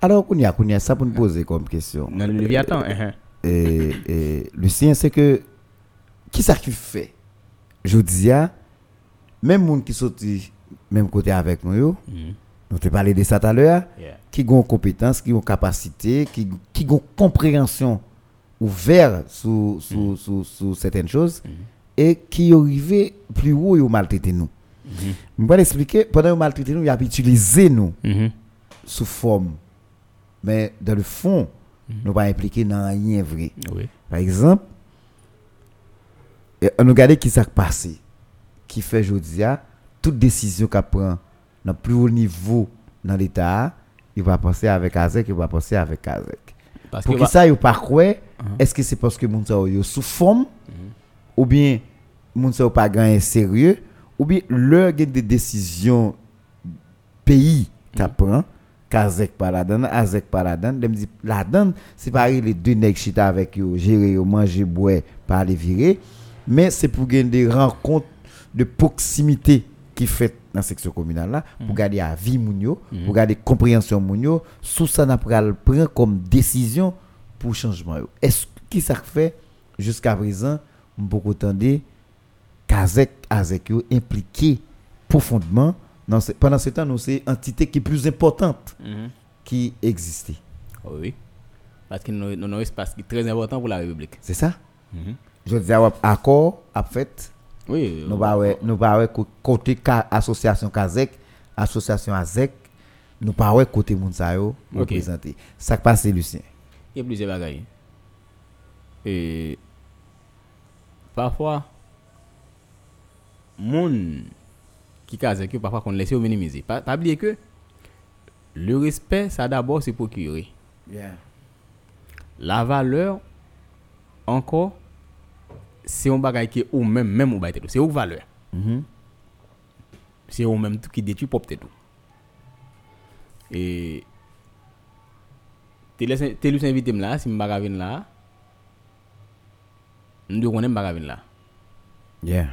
Alors, y a, y ça pour nous poser comme question. Le Léviathan. hein, hein. Et, et Lucien, c'est que, qui ça qui fait? Je dis, ah, même monde qui sorti même côté avec nous, yo, nous te parlé de ça tout à l'heure, Yeah. qui ont compétence, qui ont capacité, ouverte sur, sur, sur, sur certaines choses et qui arrivé plus haut et ont maltraité nous. Je vais l'expliquer, pendant qu'ils maltraité nous, ils ont utilisé nous Mhm. sous forme. Mais dans le fond, nous pas impliqués dans rien vrai. Oui. Par exemple, et on regarde qui s'est passé, qui fait aujourd'hui, toute décision qu'on prend dans le plus haut niveau dans l'État, il va passer avec Azek, il va passer avec Azek. Parce Pour que ça, il pas quoi Est-ce que c'est parce que moun sa yo sous forme ou bien moun sa pas gagné sérieux ou bien leur gen des décisions pays t'a prend Kazek pas la donne, Azek pas la donne, dem dit la donne, c'est pas les deux nèg chita avec yo, gérer yo, manger, boire, pas aller virer, mais c'est pour gagner des rencontres de proximité qui fait dans la section communale là pour garder la vie moun yo, pour garder compréhension moun yo, sous ça n'a pral prend comme décision pour changement. Est-ce qui ça fait jusqu'à présent beaucoup tendé Kazek Azek impliqué profondément dans ce- pendant ce temps nous c'est entité qui est plus importante qui existait. Oui. Parce que nous avons un espace qui est très important pour la République. C'est ça? Mhm. Je dis, à accord, à fait, Oui. nous pas cô- côté association Kazek, association Azek, nous pas côté moun sa yo, Ok. représenter. Ça passe, Lucien? Il y a plusieurs bagailles. Et parfois, moun qui que parfois qu'on laisse minimiser. Pas, oublier que le respect, ça d'abord c'est procurer. La valeur, encore, c'est un bagage qui est ou même, même ou baïté tout. C'est une valeur. Mhm. C'est ou même tout qui détruit propre tout. Et tu laisses tu laisses inviter là si devons connaître m'baka vinn là. Yeah.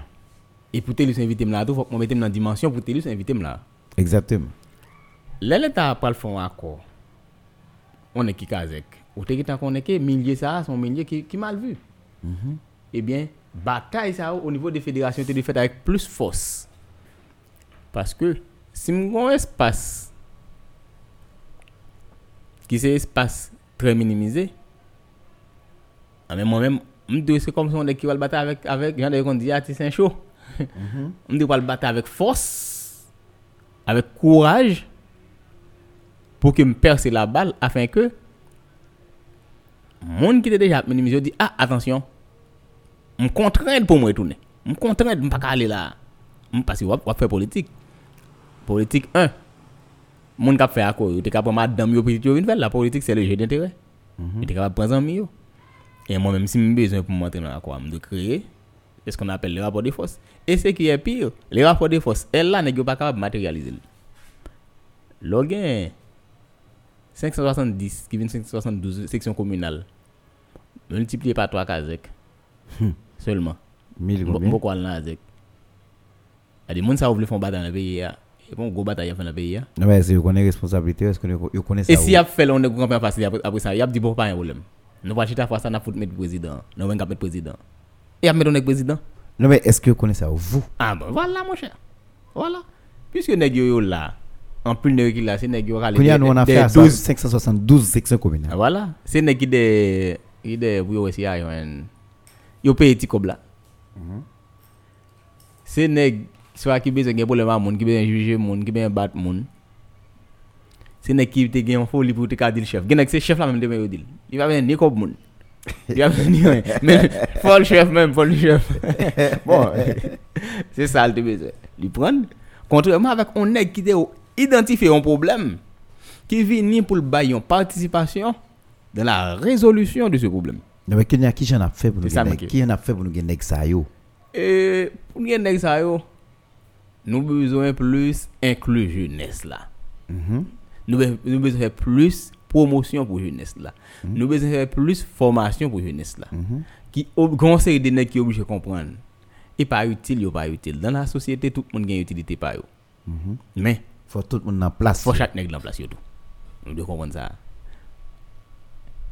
Et pour te laisser inviter là, tout faut que moi mette dans dimension pour te laisser inviter là. Exactement. Là l'état pas le fond accord. On est qui kazek? Ou te ça son milieu qui qui mal vu. Eh bien, bataille ça au niveau des fédérations te fait avec plus force. Parce que si mon espace qui c'est espace très minimisé, ah, moi-même, c'est comme si on qui va le battre avec avec genre qu'on dit ah c'est un chaud. On doit le battre avec force, avec courage pour que me perce la balle afin que monde qui était déjà minimisé dit ah attention me contraindre pour me retourner. Me contraindre me pas qu'à aller là. Parce que va faire politique. Politique 1 monde qui fait à quoi? Tu capable madame yo petit yo faire la politique c'est le jeu d'intérêt. Tu capable prendre ami yo. Et moi même si j'ai besoin pour m'entrer dans quoi de créer c'est ce qu'on appelle le rapport de force. Et ce qui est pire les rapports de force elle là n'est pas capable de matérialiser. Logan 570 qui vient 572 section communale. Multiplié par 3 Kazek seulement Mille Bon, combien? Beaucoup à l'Azek. Il y a des gens qui veulent faire bataille dans le pays. hein. Et bon, gros bataille à faire dans le pays. hein. Non, mais si vous connaissez responsabilité, est-ce que vous connaissez Et ça? si y a fait on est grand facile après, après ça, il y a dit bon pas un problème. Nous pas chita fois ça n'a foutre mettre président. Nous va mettre président. Et après on est président. Non, mais est-ce que vous connaissez ça? Vous? Ah bon, voilà mon cher. Voilà. Puisque nèg yo yo là, en plus nèg qui là, c'est nèg yo râler Quand il y a nous, on a des- fait à des ça, 12 572 sections Ah, communales. Voilà. Qui des pour yo aussi yo en yo paye ti kob là. C'est nèg soit qui besoin gen problème à moun, qui besoin juger qui besoin battre moun. C'est nèg qui te gen folie pour te dire chef. Gen c'est chef là même demain yo dit. Il va venir ni comme. Il va venir mais faut le chef même, faut le chef. bon, c'est ça le besoin. Lui prendre contrairement avec on nèg qui te identifier un problème qui vient pour le bailler participation dans la résolution de ce problème. Mais qui a qui j'en a fait pour nous. Qui en a pour nous gagner ça pour nous gagner ça, nous besoin plus inclure jeunesse là. Mhm. Nous nous besoin faire plus promotion pour jeunesse là. Nous besoin faire plus formation pour jeunesse là. Qui ob- grand série de nèg qui obligé de comprendre. Et pas utile, yo pas utile. Dans la société tout le monde gagne utilité pas yo. Mais Faut tout le monde en place. faut chaque nèg en place. Nous devons comprendre ça.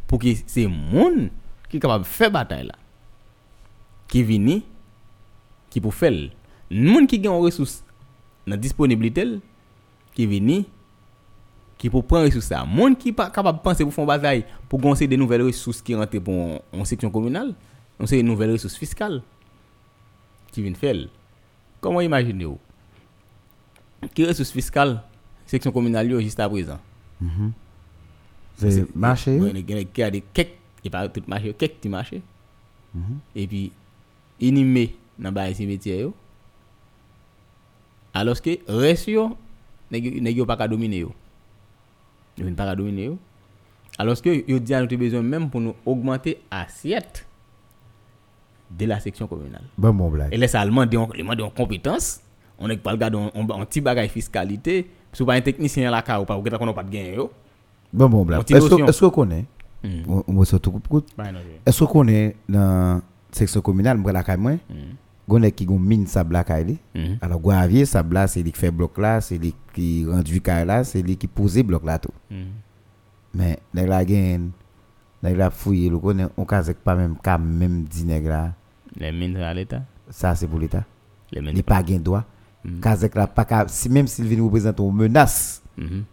Pour que c'est monde qui est capable de faire bataille là. Qui vini qui pour faire monde qui gagne ressources dans disponibilité qui vini qui pour prendre ressources ça. Monde qui pas capable de penser pour faire bataille pour goncer des nouvelles ressources qui rentrent pour en section communale, on sait nouvelles ressources fiscales qui viennent faire. Comment imaginez-vous Qui ressources fiscales section communale yo? Juste à présent C'est marché. Ouais, il y a- il y a des quelques, et pas tout marché, quelques petits marchés. Et puis, inimé dans le cimetière. yo. Alors que, reste yo, nèg yo- nèg yo pas qu'à dominer yo. Yo vinn pas qu'à dominer yo. Alors que, yo dit à nous te besoin même pour nous augmenter assiette de la section communale. Bon, bon, blague. Et laisse allemand de en compétence. On est pas regarder un un petit bagage fiscalité. Si pas un technicien là, ou pas, ou qu'on a pas de gain yo. Bon, bon, blague. On t'y Connaissez? Mm. On- On va surtout couper. Bah, non, je- Est-ce que vous connaissez dans la section communale, moi, la caille, moi, Mm. gon qui gon mine sable la caille li. Alors Guavier sable là, c'est lui qui fait bloc là, c'est lui qui rendu caille là, c'est lui qui pose bloc là tout. Mm. Mais nèg la gen nèg la fouiller le connaît on kazek pas même ka même di Les mines à l'État? ça c'est pour l'état. Les Il mines. pas gen droit. Mhm. Kazek là pas ka si même s'il vient représenter une menace Mhm.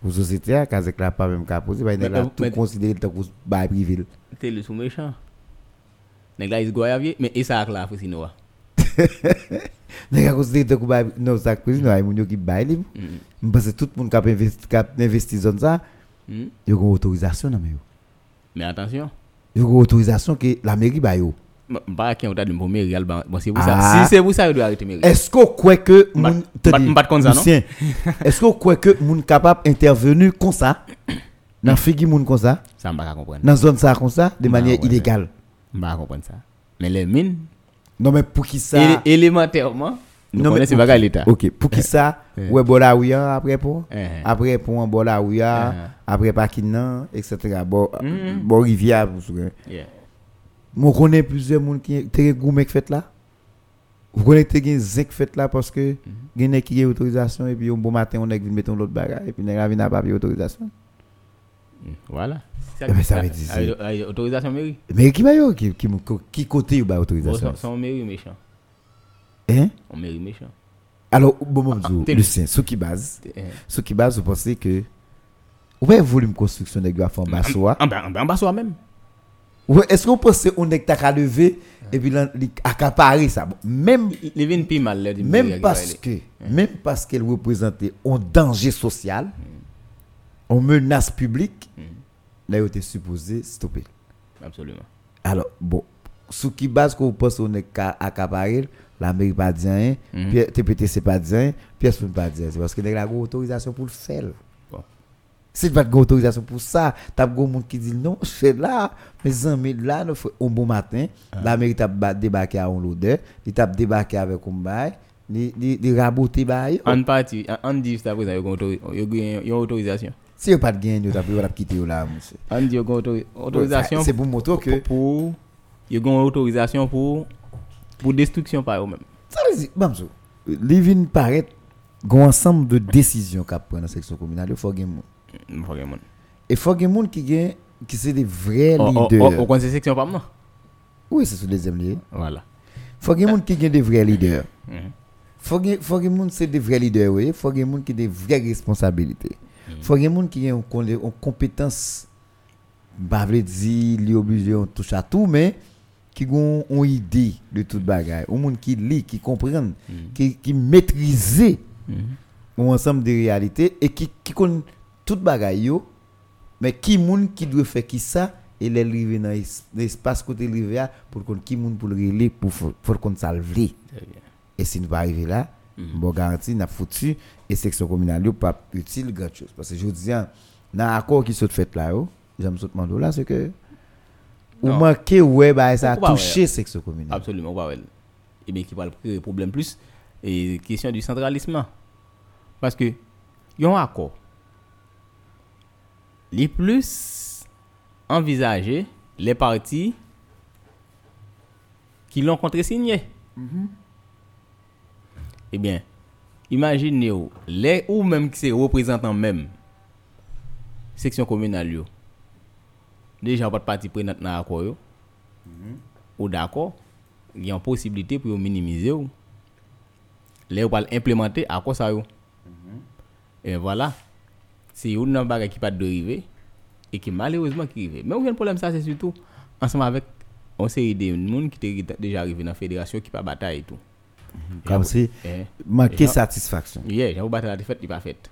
Pour la société, hein? Pour société, Kazek là, pas même qu'à poser, bah, il Mais- est là mais- tout considéré comme bail privé. T'es le sous méchant. Nèg là, il se goya vieux, mais et ça là, faut sinon. Nèg a considéré comme bail, non, ça, cause, non, il y a qui bail. Je pense que tout le monde qui a investi, a dans ça, il y a une autorisation. Mais attention. Il y a une autorisation que la mairie bail yo. Pas qui on t'a dit pour mairie, bon c'est pour Ah. ça. Si c'est pour ça, il doit arrêter. Est-ce qu'on croit que moun comme ça, non? Lucien, Est-ce qu'on croit que moun capable intervenir comme ça dans figi moun comme ça? Ça m'a pas comprendre. dans zone ça comme ça de manière illégale Je pas comprendre ça. Mais les mines, Non mais pour qui ça élé- élémentairement, Non, mais ok. pas l'État. OK, pour qui ça? Eh. Ouais ouya après pour? Eh. après pour un Eh. après Pakinan etc. Bon Mhm. bon rivière pour Moi connais plusieurs monde qui te gourmet fait là. Vous connaissez que zinc fait là parce que Mhm. gagne qui a autorisation et puis un bon matin on est vient mettre l'autre bagage et puis nèg vient pas papier autorisation. Mm, Voilà. Eh ben, ça veut dire- Autorisation mairie? Mais qui va qui qui qui côté ou autorisation? c'est un mairie méchant. Hein? Un mairie méchant. Alors bon bon Ah, Lucien, sous qui base Eh. Sous qui base vous pensez que ouais volume construction nèg a fait en bas, en bas, en bas, soi même. Est-ce que vous pensez on est qu'à lever et puis accaparer ça? Même même parce que même parce qu'elle représentait un danger social une menace publique là il était supposé stopper. Absolument. alors bon sous qui base que vous pensez on est accaparer la mairie pas dit rien puis TPTC pas dit rien peut pas dire c'est parce que a autorisation pour le faire. Si tu pas de autorisation pour ça, tu as des monde qui dit non, c'est là, mes amis, là, nous faisons un bon matin, Ah. la mairie t'a ba- débarqué à un l'odeur, il t'a débarqué avec un bail, il raboté bail. En partie, en- dit juste après il y a une autorisation. Si vous pas de gain, vous avez quitter là, monsieur. On dit une autorisation C'est pour montrer que pour il y a une autorisation pour pour destruction par eux-mêmes. ça veut dire, Bamzo, Livin paraît un ensemble de décisions qu'a prendre dans la section communale, il faut gagner Mm. Et faut gagner monde qui gagne qui c'est des vrais leaders. on connaît section pas non. Oui, c'est sur les lieu. Voilà. Faut gagner monde qui gagne des vrais leaders. Mhm. faut que faut que monde c'est des vrais leaders oui faut que monde qui des vraies responsabilités faut que monde qui a une con- une compétence pas veut dire li obligé on touche à tout mais qui ont une idée de toute bagaille un monde qui lit qui comprend qui qui maîtriser un ensemble de réalités et qui qui toute bagaille yo mais qui monde qui doit faire qui ça et les arriver dans l'es- l'espace côté a pour qu'on qui monde pour le relais pour pour qu'on salve et si nous pas arriver là, bon garantie n'a foutu et section communale yo pas utile grand chose parce que je dis hein, dans accord qui se fait là yo, j'aime saute mando là c'est que ou manquer ouais bah ça a touché section communale. Absolument pas. Et bien qui va le problème plus et question du centralisme. Parce que y a un accord. Les plus envisagés les partis qui l'ont contre-signé. Eh bien, imaginez les ou même qui c'est représentant même section communale yo. Déjà pas de parti prenant dans accord yo? Ou d'accord, il y a une possibilité pour minimiser ou les ou pas implémenter à quoi ça yo? Et voilà. C'est une nan bagay qui pas dérivé et qui malheureusement qui arrive. Mais le problème ça c'est surtout ensemble avec on série de monde qui était déjà arrivé dans la fédération qui pas bataille et tout. Comme si Eh, manquer satisfaction. Yeah, j'ai battu la défaite, il pas fait.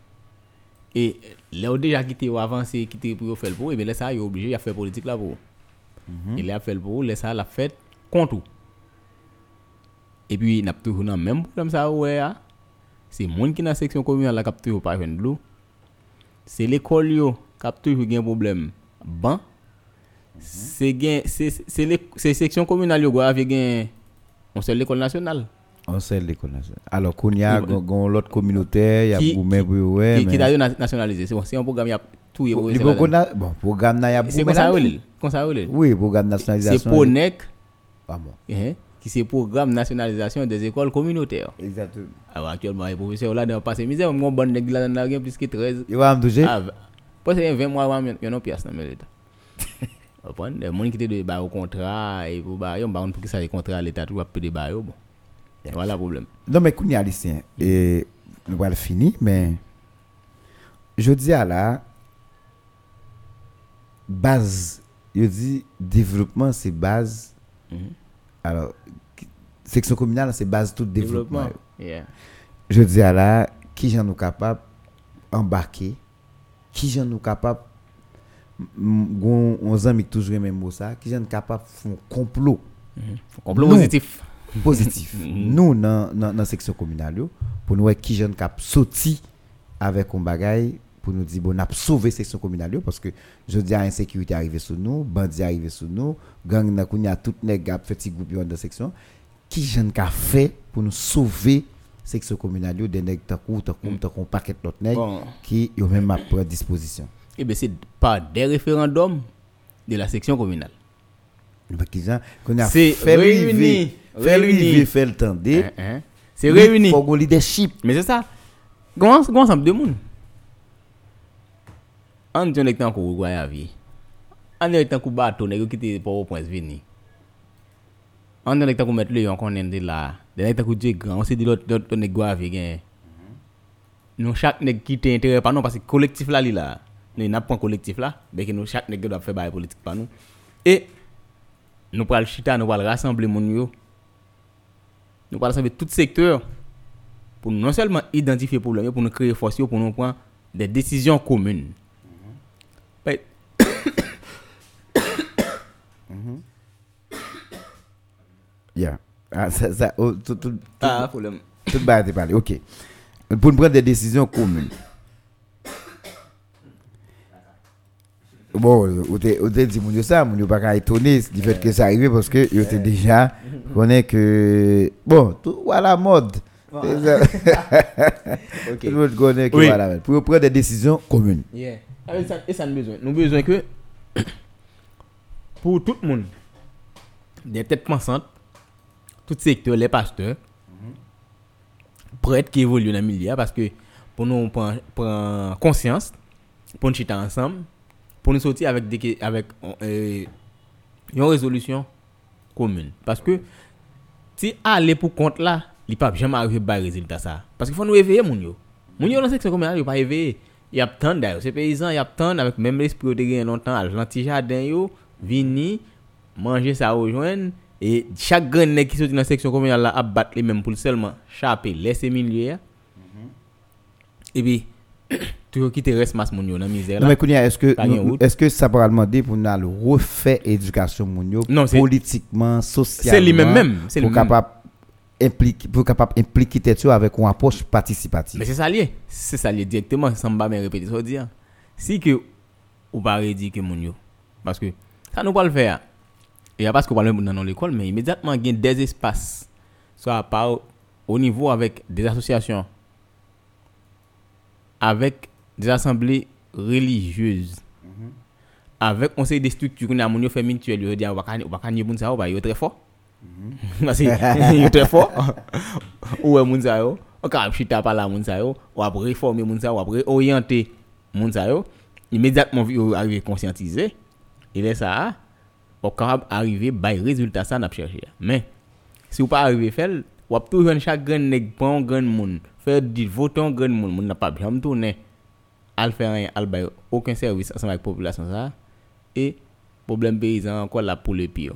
Et là où déjà quitté ou avancé, quitté pour faire le pour, et bien là ça il est obligé à faire politique là pour. Il a fait le pour, là ça l'a fait contre. Et puis n'a toujours dans même problème ça ouais. ah. C'est monde qui dans la section communale là qui a toujours pas fait de l'eau. C'est l'école yo qui a toujours un problème. Ban. C'est c'est c'est c'est section communale yo avec gain on seul l'école nationale. On sait l'école nationale. Alors qu'on y a l'autre communautaire, il y a Boumé ouais qui, qui d'ailleurs na- nationalisé. C'est c'est un programme il y a tout. il c'est bon programme na y a C'est Boumé oui. Comme ça, oui. Oui, programme C'est nationalisation. pour NEC, Ah bon. Qui c'est programme nationalisation des écoles communautaires. Exactement. Alors actuellement, les professeurs là, dans le passé, misère, mon bon nègre là, dans la plus que 13. Il va me toucher. Ah, parce que 20 mois, il y a une pièce dans l'État. Les gens qui étaient de bah, au contrat, et pour bah, on bah, on pour que ça les contrats, l'État, tout va payer des bah, bon. Voilà le problème. Non, mais qu'on y a lycéen, et nous allons finir, mais je dis à la base, je dis développement, c'est base. Mhm. Alors, section communale, c'est base tout développement. Développement. Yeah. Je dis à la, qui j'en nous capable embarquer, qui j'en nous capable, on amis toujours même mot ça, qui j'en capable font complot Complot Non. positif. positif. nous, dans la section communale, pour nous, qui j'en cap sorti avec un bagage pour nous dire, bon, on a sauvé la section communale, parce que je dis, insécurité arrivée sur nous, bandit arrivé sur nous, gang n'a kounya tout les gars, petit groupe dans la section. Qui j'en fait pour nous sauver section communale, des nègres tant kou, tant tant paquet l'autre nègres, Bon. qui yo même à prendre disposition. Eh bien, c'est par des référendums de la section communale. Qu'on a C'est fait réuni, fait réuni. fait le temps Hein, hein. C'est réuni. Faut un leadership. Mais c'est ça. Comment comment ensemble de monde On dit on est en cours quoi à vie. On est en cours bateau nèg qui était pour au point vini? On est en cours mettre le on connaît de là. De là en cours Dieu grand, on quoi avec gain. Nous chaque nèg qui t'est intérêt pas non parce que collectif là li un collectif là, mais que nous chaque nèg doit faire bail politique pas nous. Et nous pral chita, nous pral rassembler moun yo. Nous pral rassembler tout pour non seulement identifier le problème, mais pour nous créer force, pour nous prendre des décisions communes. Ben, Yeah. Ah, ça, ça, oh, tout, tout, tout, ah, problème. tout. OK. Pour nous prendre des décisions communes. Bon, vous avez dit mon ça, mon pas qu'à étonner du fait que ça arrive parce que vous déjà connaît que bon, tout à la mode. Tout le monde connaît que Oui. voilà. Pour prendre des décisions communes. Yeah. Ah, Et ça, et ça nous besoin. Nous besoin que pour tout le monde, des têtes pensantes, tout secteur, les pasteurs, prêtres qui évoluent dans le milieu parce que pour nous prendre, conscience, pour nous chiter ensemble, pour nous sortir avec des avec euh, une résolution commune. Parce que si aller pour compte là, il pas jamais arriver à résultat ça. Parce qu'il faut nous éveiller mon yo. Mon yo dans section communale, il pas éveillé. Il y a tant d'ailleurs, ces paysans, il y a tant avec même l'esprit de gagner longtemps, à l'anti jardin yo, vini manger ça rejoindre et chaque grand nèg qui sorti dans la section communale là abattre les mêmes pour seulement chaper laisser milieu. Et puis toujours quitter reste masse mon yo dans misère Non, là. mais Kounia, est-ce que, Pas gain nous- route. est-ce que ça va demander pour nous aller refaire l'éducation mounio Non, c'est- politiquement, socialement C'est c'est pour capable impliquer tête avec une approche participative. Mais c'est ça lié. C'est ça lié directement sans pas me répéter ça dire. Si que ou pas redit que mon yo parce que ça nous pas le faire. Et parce qu'on parle dans l'école mais immédiatement il y a des espaces soit à part au niveau avec des associations avec des assemblées religieuses avec conseil des structures qu'on a mon yo fait mutuel dire ça va yo très fort parce que yo très fort ou est moun sa yo? On ka chita par là moun sa yo? Ou après réformer moun sa yo ou après orienter moun sa yo? Immédiatement yo arriver conscientiser et là ça on capable arriver bay résultat ça n'a chercher mais si ou pas arriver faire ou ap toujours chaque grand nèg prend grand moun faire dit voter grand moun moun n'a pas bien tourner al faire rien al bay aucun service ensemble avec population ça. Et problème paysan encore là pour le pire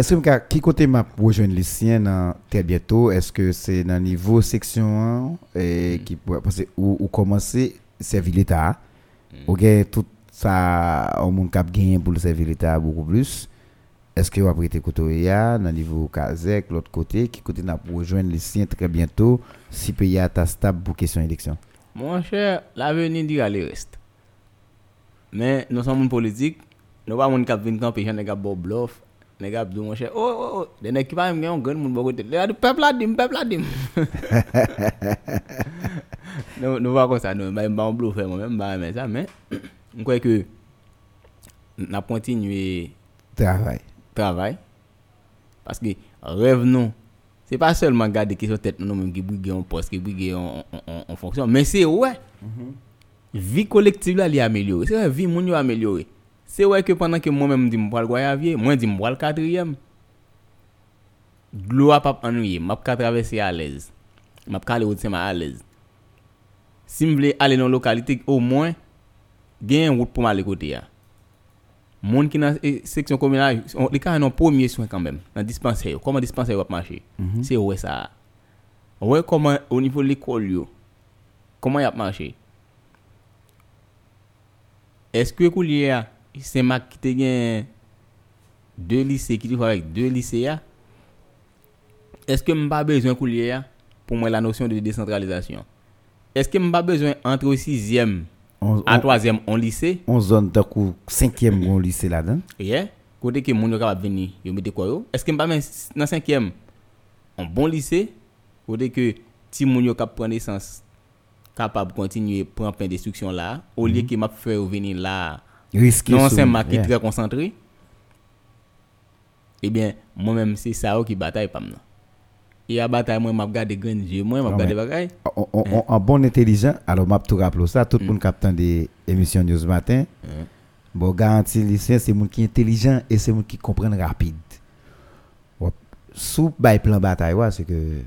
Eske mka, ki kote map wèjwen lisyen nan tel bieto, eske se nan nivou seksyon an, e, ki, mm. pase, ou, ou komanse servi l'Etat, mm. ou gen tout sa, ou moun kap gen pou servi l'Etat beaucoup plus, eske wap rete koto ya, nan nivou kazek, l'ot kote, ki kote nap wèjwen lisyen tre bientou, si pe ya ta stab pou kesyon eleksyon? Mon chè, la veni di gale reste. Men, nou san moun politik, nou pa moun kap vin kan pe jan e kap bo blof, bluff, nèg k'ap dou mon cher. Oh oh oh, des nèg qui pas même un grand moun bon côté. Le peuple la dim, peuple la dim. Nous nous va comme ça, nous même pas bluff moi même pas mais ça mais je crois que n'a continuer travail travail parce que rêve non c'est pas seulement garder qui sur tête nous même qui briguer en poste qui briguer en, fonction mais c'est ouais vie collective là li amélioré c'est vrai vie moun yo Se wè ke pandan ke mwen mèm di mbwal gwa yavye, mwen di mbwal katriyem. Glou ap ap anouye, map ka travese alèz. Map ka ale wote sema alèz. Si m vle ale nan lokalite, ou mwen, gen yon wote pou m ale kote ya. Moun ki nan e, seksyon kominaj, li ka nan pwomye swen kanbem, nan dispanser yo. Koman dispanser yo ap mache? Mm -hmm. Se wè sa. Wè koman, o nivou l'ekol yo, koman yap mache? Eske kou liye ya? Se mak ki te gen de lise, ki te fwa vek de lise ya, eske m pa bezwen kou liye ya pou mwen la nosyon de decentralizasyon? Eske m pa bezwen entre 6e On, a on, 3e on lise? on zone takou 5e gon lycée là-dedans. Ye, kote ke moun yo kapap veni, yo mette kwa yo? Eske m pa men s- nan 5e, an bon lise, kote ke ti moun yo kap pren esans, kapap kontinye pren pen destruksyon la, ou liye ke map fè yo veni la, Risqué. non sou- sen mak ki yeah. tre konsantre, ebyen, mwen menm se sa yo ki batay pam nan. E a batay mwen map gade grenje, mwen map Non, gade mais- bagay. On, on, on- en bon intelligent, alors m'a tout rappelé ça, tout le monde captant des émissions news matin. Bon, garanti lycéen, c'est monde qui est intelligent et c'est monde qui comprend rapide. Sous bay plan bataille, c'est que euh,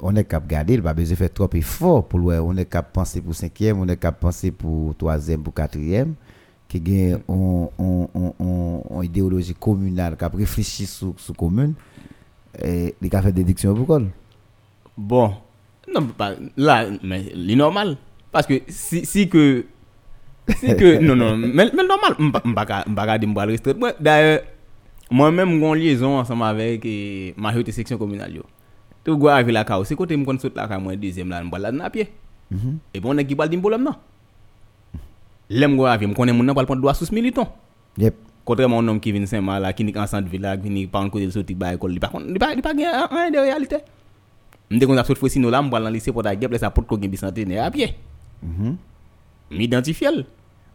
on est cap garder, il pas besoin de faire trop effort pour le on est cap penser pour cinquième, on est cap penser pour troisième, pour quatrième, qui gagne on idéologie communale, cap réfléchir sur sur commune, et il a fait déduction pour. Bon, non, pas, là, mais c'est normal. Parce que si, si que. Si que. non, non, mais, mais normal. Je ne vais pas dire que je D'ailleurs, moi-même, j'ai une liaison ensemble avec eh, majorité section communale. Tout le arrive la chaos. C'est côté je saute la moi deuxième là, je là à pied. Et bon, on a qui parle d'un problème non? L'aime go arrive, je connais mon nom pour prendre droit sous militant. Yep. Contrairement à un homme qui vient Saint-Mal, là, qui est en centre ville, là, qui vient par un côté de sortie de l'école, il pas il pas il pas gain rien de réalité. M'dé qu'on a saute fois sinon là, m'boire dans le lycée pour ta guêpe, là, ça porte qu'on gagne bicentenaire à pied. M'identifier.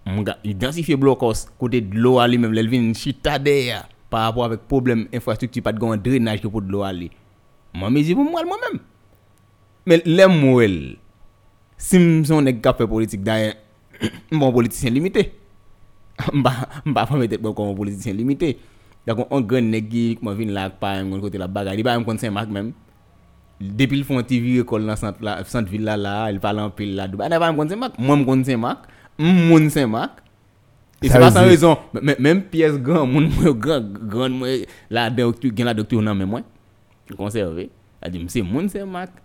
M'ga identifier blocos côté de l'eau aller même l'elvin chita derrière par rapport avec problème infrastructure pas de gon drainage que pour de l'eau aller. Moi mes pour moi moi-même. Mais l'aime moi si m'son nèg ka fait politique dans Mon politisyen limité. Mba fwa mwen tet mwen kon politisyen limité. Dakon, an gen negik, mwen vin lak pa, mwen kote la bagay. Di ba mwen kon Saint-Marc menm. Depi l fon TV rekol nan Sant Villa la, el palan pil la. Di ba mwen kon Saint-Marc. Mwen mwen kon Saint-Marc. Mwen mwen Saint-Marc. E se pa san rezon. Menm piyes gran, moun mwen gran, gran mwen la doktu, gen la doktu nan men mwen. Konserve. A di mse moun Saint-Marc.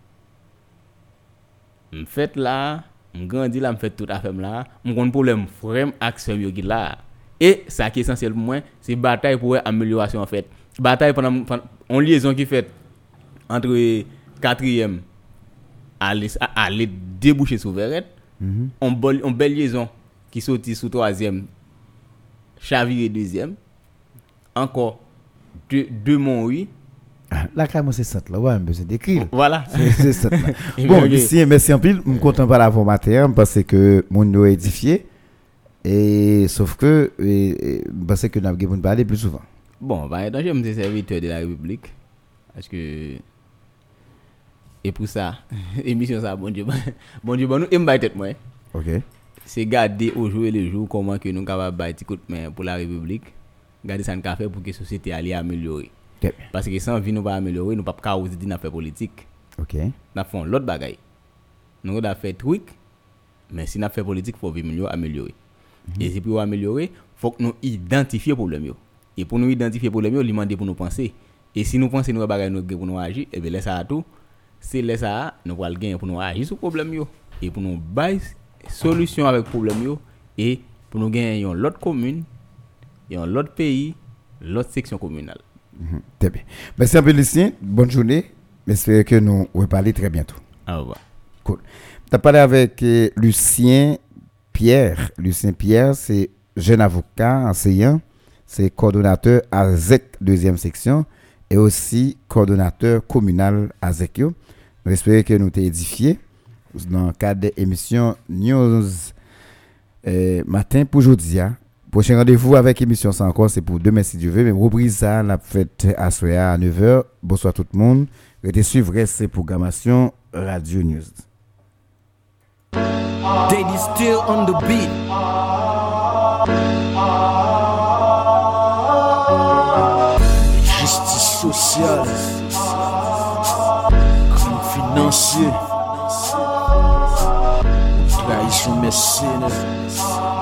Mfet la. M grandi la, m fèt tout problem frem ak fem yo ki la. Et ça qui est essentiel pour moi, c'est bataille pour amélioration en fait. Bataille pendant, on liaison qui fait entre quatrième à aller à aller déboucher sur Verrette, on belle liaison qui sorti sous troisième, chaviré deuxième, encore deux deux monts oui. Quand même, c'est ça, là, ouais, besoin d'écrire. Voilà. C'est- ça. bon, ici, merci en pile. Je suis content par la matin parce que mon nom est édifié. Et sauf que, et, parce que nous avons parler plus souvent. Bon, bah, donc je me serviteur de la République. Parce que. Et pour ça, émission ça, bon Dieu, bon Dieu, bon nous, et tête moi. OK. C'est garder au jour et le jour comment que nous capables de main pour la République. Garder ça nous fait pour que la société aille améliorer. Bien. Parce que sans vie nous pas améliorer, nous pas causer affaire politique. OK. Nous faisons l'autre bagaille. Nous avons fait truc, mais si nous fait politique, il faut améliorer. Et si pour améliorer, il faut que nous identifions le problème. yo. Et pour nous identifier le problème, il demander pour nous penser. Et si nous pensons nous bagaille nous pour nous agir, et bien laisse ça à tout. C'est laisse ça, nous allons gagner pour nous agir sur le problème. yo. Et pour nous bailler solution avec le problème. yo. Et pour nous gagner une l'autre commune, et un l'autre pays, l'autre section communale. Très bien. Merci un peu, Lucien. Bonne journée. J'espère que nous reparler très bientôt. Au revoir. Cool. Tu as parlé avec euh, Lucien Pierre. Lucien Pierre, c'est jeune avocat, enseignant. C'est coordonnateur à ZEC, deuxième section. Et aussi coordonnateur communal à ZEC. yo. J'espère que nous t'ai édifié dans le cadre de l'émission News euh, matin pour aujourd'hui. Prochain rendez-vous avec émission sans encore, c'est pour demain si Dieu veut. Mais reprise ça, la fête à soir à 9h. Bonsoir tout le monde. Restez suivre ces programmations Radio News. Daddy still on the beat. Justice sociale. Crime financier. from Messina.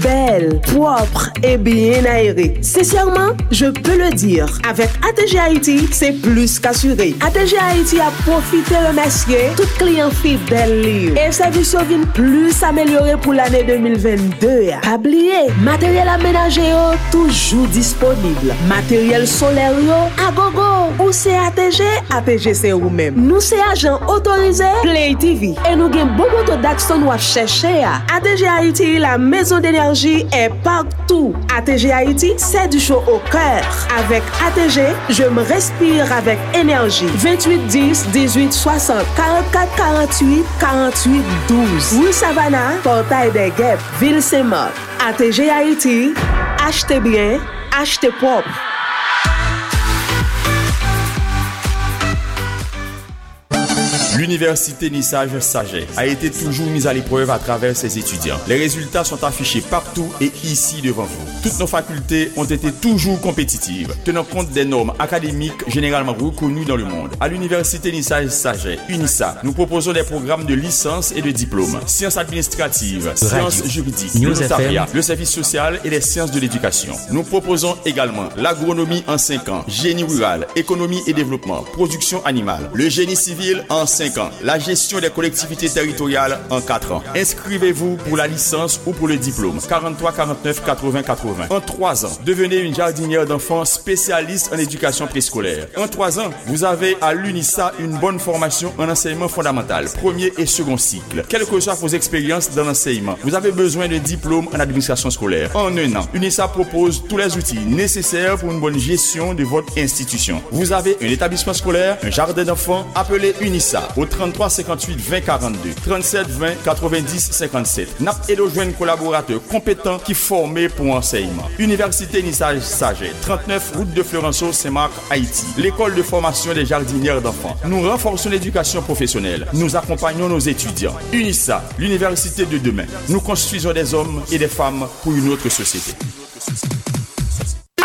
Belle, propre et bien aérée. Sincèrement, je peux le dire. Avec ATG Haïti, c'est plus qu'assuré. ATG Haïti a profité le remercier tout client fidèle. Et service vient plus amélioré pour l'année 2022. Pas oublier, matériel aménager toujours disponible. Matériel solaire à gogo. Ou c'est ATG, ATG c'est ou même. Nous c'est agent autorisé Play TV. Et nous gagnons beaucoup de d'action à chercher. ATG Haïti, la maison de d'énergie est partout. ATG Haïti, c'est du chaud au cœur. Avec ATG, je me respire avec énergie. 28 10 18 60 44 48 48 12. Oui, Savannah, portail des guêpes, Ville Saint-Marc. ATG Haïti, achetez bien, achetez propre. L'université Nissage Saget a été toujours mise à l'épreuve à travers ses étudiants. Les résultats sont affichés partout et ici devant vous. Toutes nos facultés ont été toujours compétitives, tenant compte des normes académiques généralement reconnues dans le monde. À l'université Nissage Saget, UNISA, nous proposons des programmes de licence et de diplôme, sciences administratives, sciences juridiques, le notariat, le service social et les sciences de l'éducation. Nous proposons également l'agronomie en 5 ans, génie rural, économie et développement, production animale, le génie civil en 5 la gestion des collectivités territoriales en 4 ans. Inscrivez-vous pour la licence ou pour le diplôme. 43 49 80 80. En 3 ans, devenez une jardinière d'enfants spécialiste en éducation préscolaire. En 3 ans, vous avez à l'UNISA une bonne formation en enseignement fondamental, premier et second cycle. Quelles que soient vos expériences dans l'enseignement, vous avez besoin de diplôme en administration scolaire. En un an, UNISA propose tous les outils nécessaires pour une bonne gestion de votre institution. Vous avez un établissement scolaire, un jardin d'enfants, appelez UNISA au 33 58 20 42 37 20 90 57. N'a et jeunes collaborateurs compétents qui formés pour enseignement. Université Nissage Saget, 39 route de Florenceau, Saint-Marc, Haïti. L'école de formation des jardinières d'enfants. Nous renforçons l'éducation professionnelle. Nous accompagnons nos étudiants. UNISA, l'université de demain. Nous construisons des hommes et des femmes pour une autre société.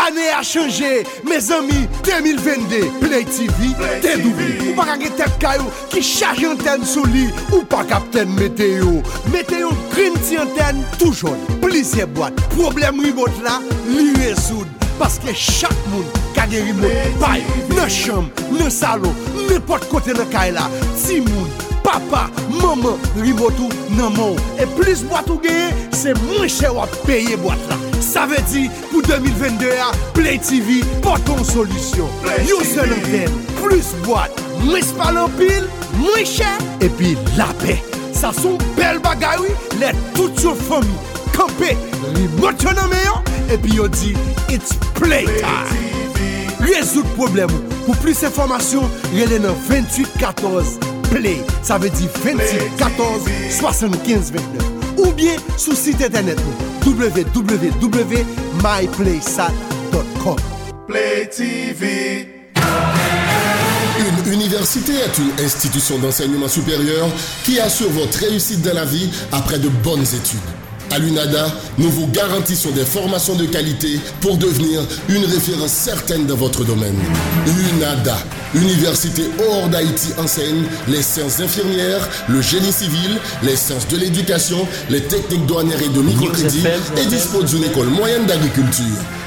Ane a chanje, me zami, 2022, Play TV, te doubi. Ou pa kage tet kayou, ki chaje anten sou li, ou pa kapten meteo. Meteo green ti anten, tou joun, plizye boat. Problem remote la, li rezoud, paske chak moun kage remote. Bay, nan chanm, nan salon, nepot kote nan kay la, ti moun. papa, maman, ribotou nan moun. E plis boat ou geye, se mwen chè wap peye boat la. Sa ve di, pou 2022 a, Play TV poton solusyon. Yo se l'antenne, plus boat, mwen spa l'anpil, mwen chè, epi la pe. Sa son bel bagay wè, lè tout yo fomi, kampe, ribot yo nan meyon, epi yo di, it's play time. Rezout problem ou, pou plis informasyon, rele nan 28 14 Play. Ça veut dire 28 14 75 29. Ou bien sur site internet www.myplaysat.com. Play TV. Une université est une institution d'enseignement supérieur qui assure votre réussite dans la vie après de bonnes études. À l'UNADA, nous vous garantissons des formations de qualité pour devenir une référence certaine dans votre domaine. UNADA, Université hors d'Haïti enseigne les sciences infirmières, le génie civil, les sciences de l'éducation, les techniques douanières et de microcrédit et dispose d'une école moyenne d'agriculture.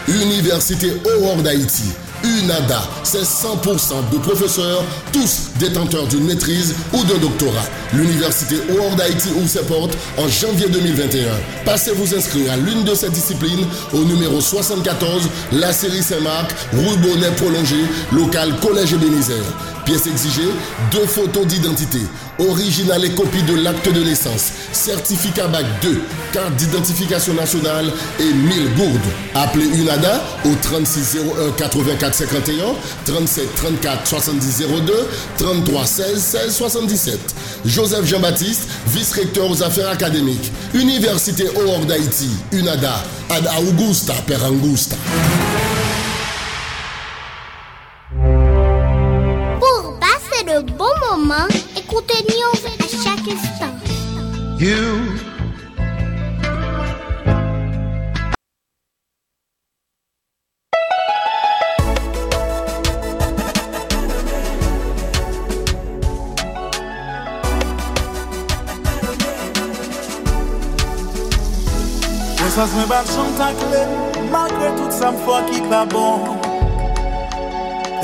Université hors d'Haïti UNADA, c'est 100% de professeurs, tous détenteurs d'une maîtrise ou d'un doctorat. L'Université Howard d'Haïti ouvre ses portes en janvier 2021. Passez vous inscrire à l'une de ces disciplines au numéro 74, la série Saint-Marc, rue Bonnet prolongé, local Collège Bénézère. Pièces exigées, deux photos d'identité, original et copie de l'acte de naissance, certificat BAC 2, carte d'identification nationale et 1000 gourdes. Appelez UNADA au 3601 84 51, 37 34 70 02, 33 16 16 77. Joseph Jean-Baptiste, vice-recteur aux affaires académiques. Université Hors d'Haïti, UNADA, ad Augusta per Angusta. You. Sas mwen chan takle, tout sa m fwa ki pa bon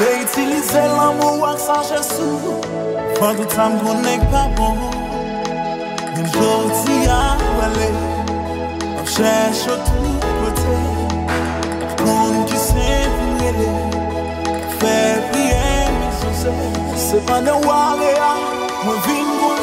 itilize l'amou wak sa jesou, fwa tout sa m konek pa bon Men jodi a wale, ap chèche tout kote Kon ki se pwede, fè priye mè sou se Se pa ne wale a, mwen vin koun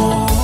mando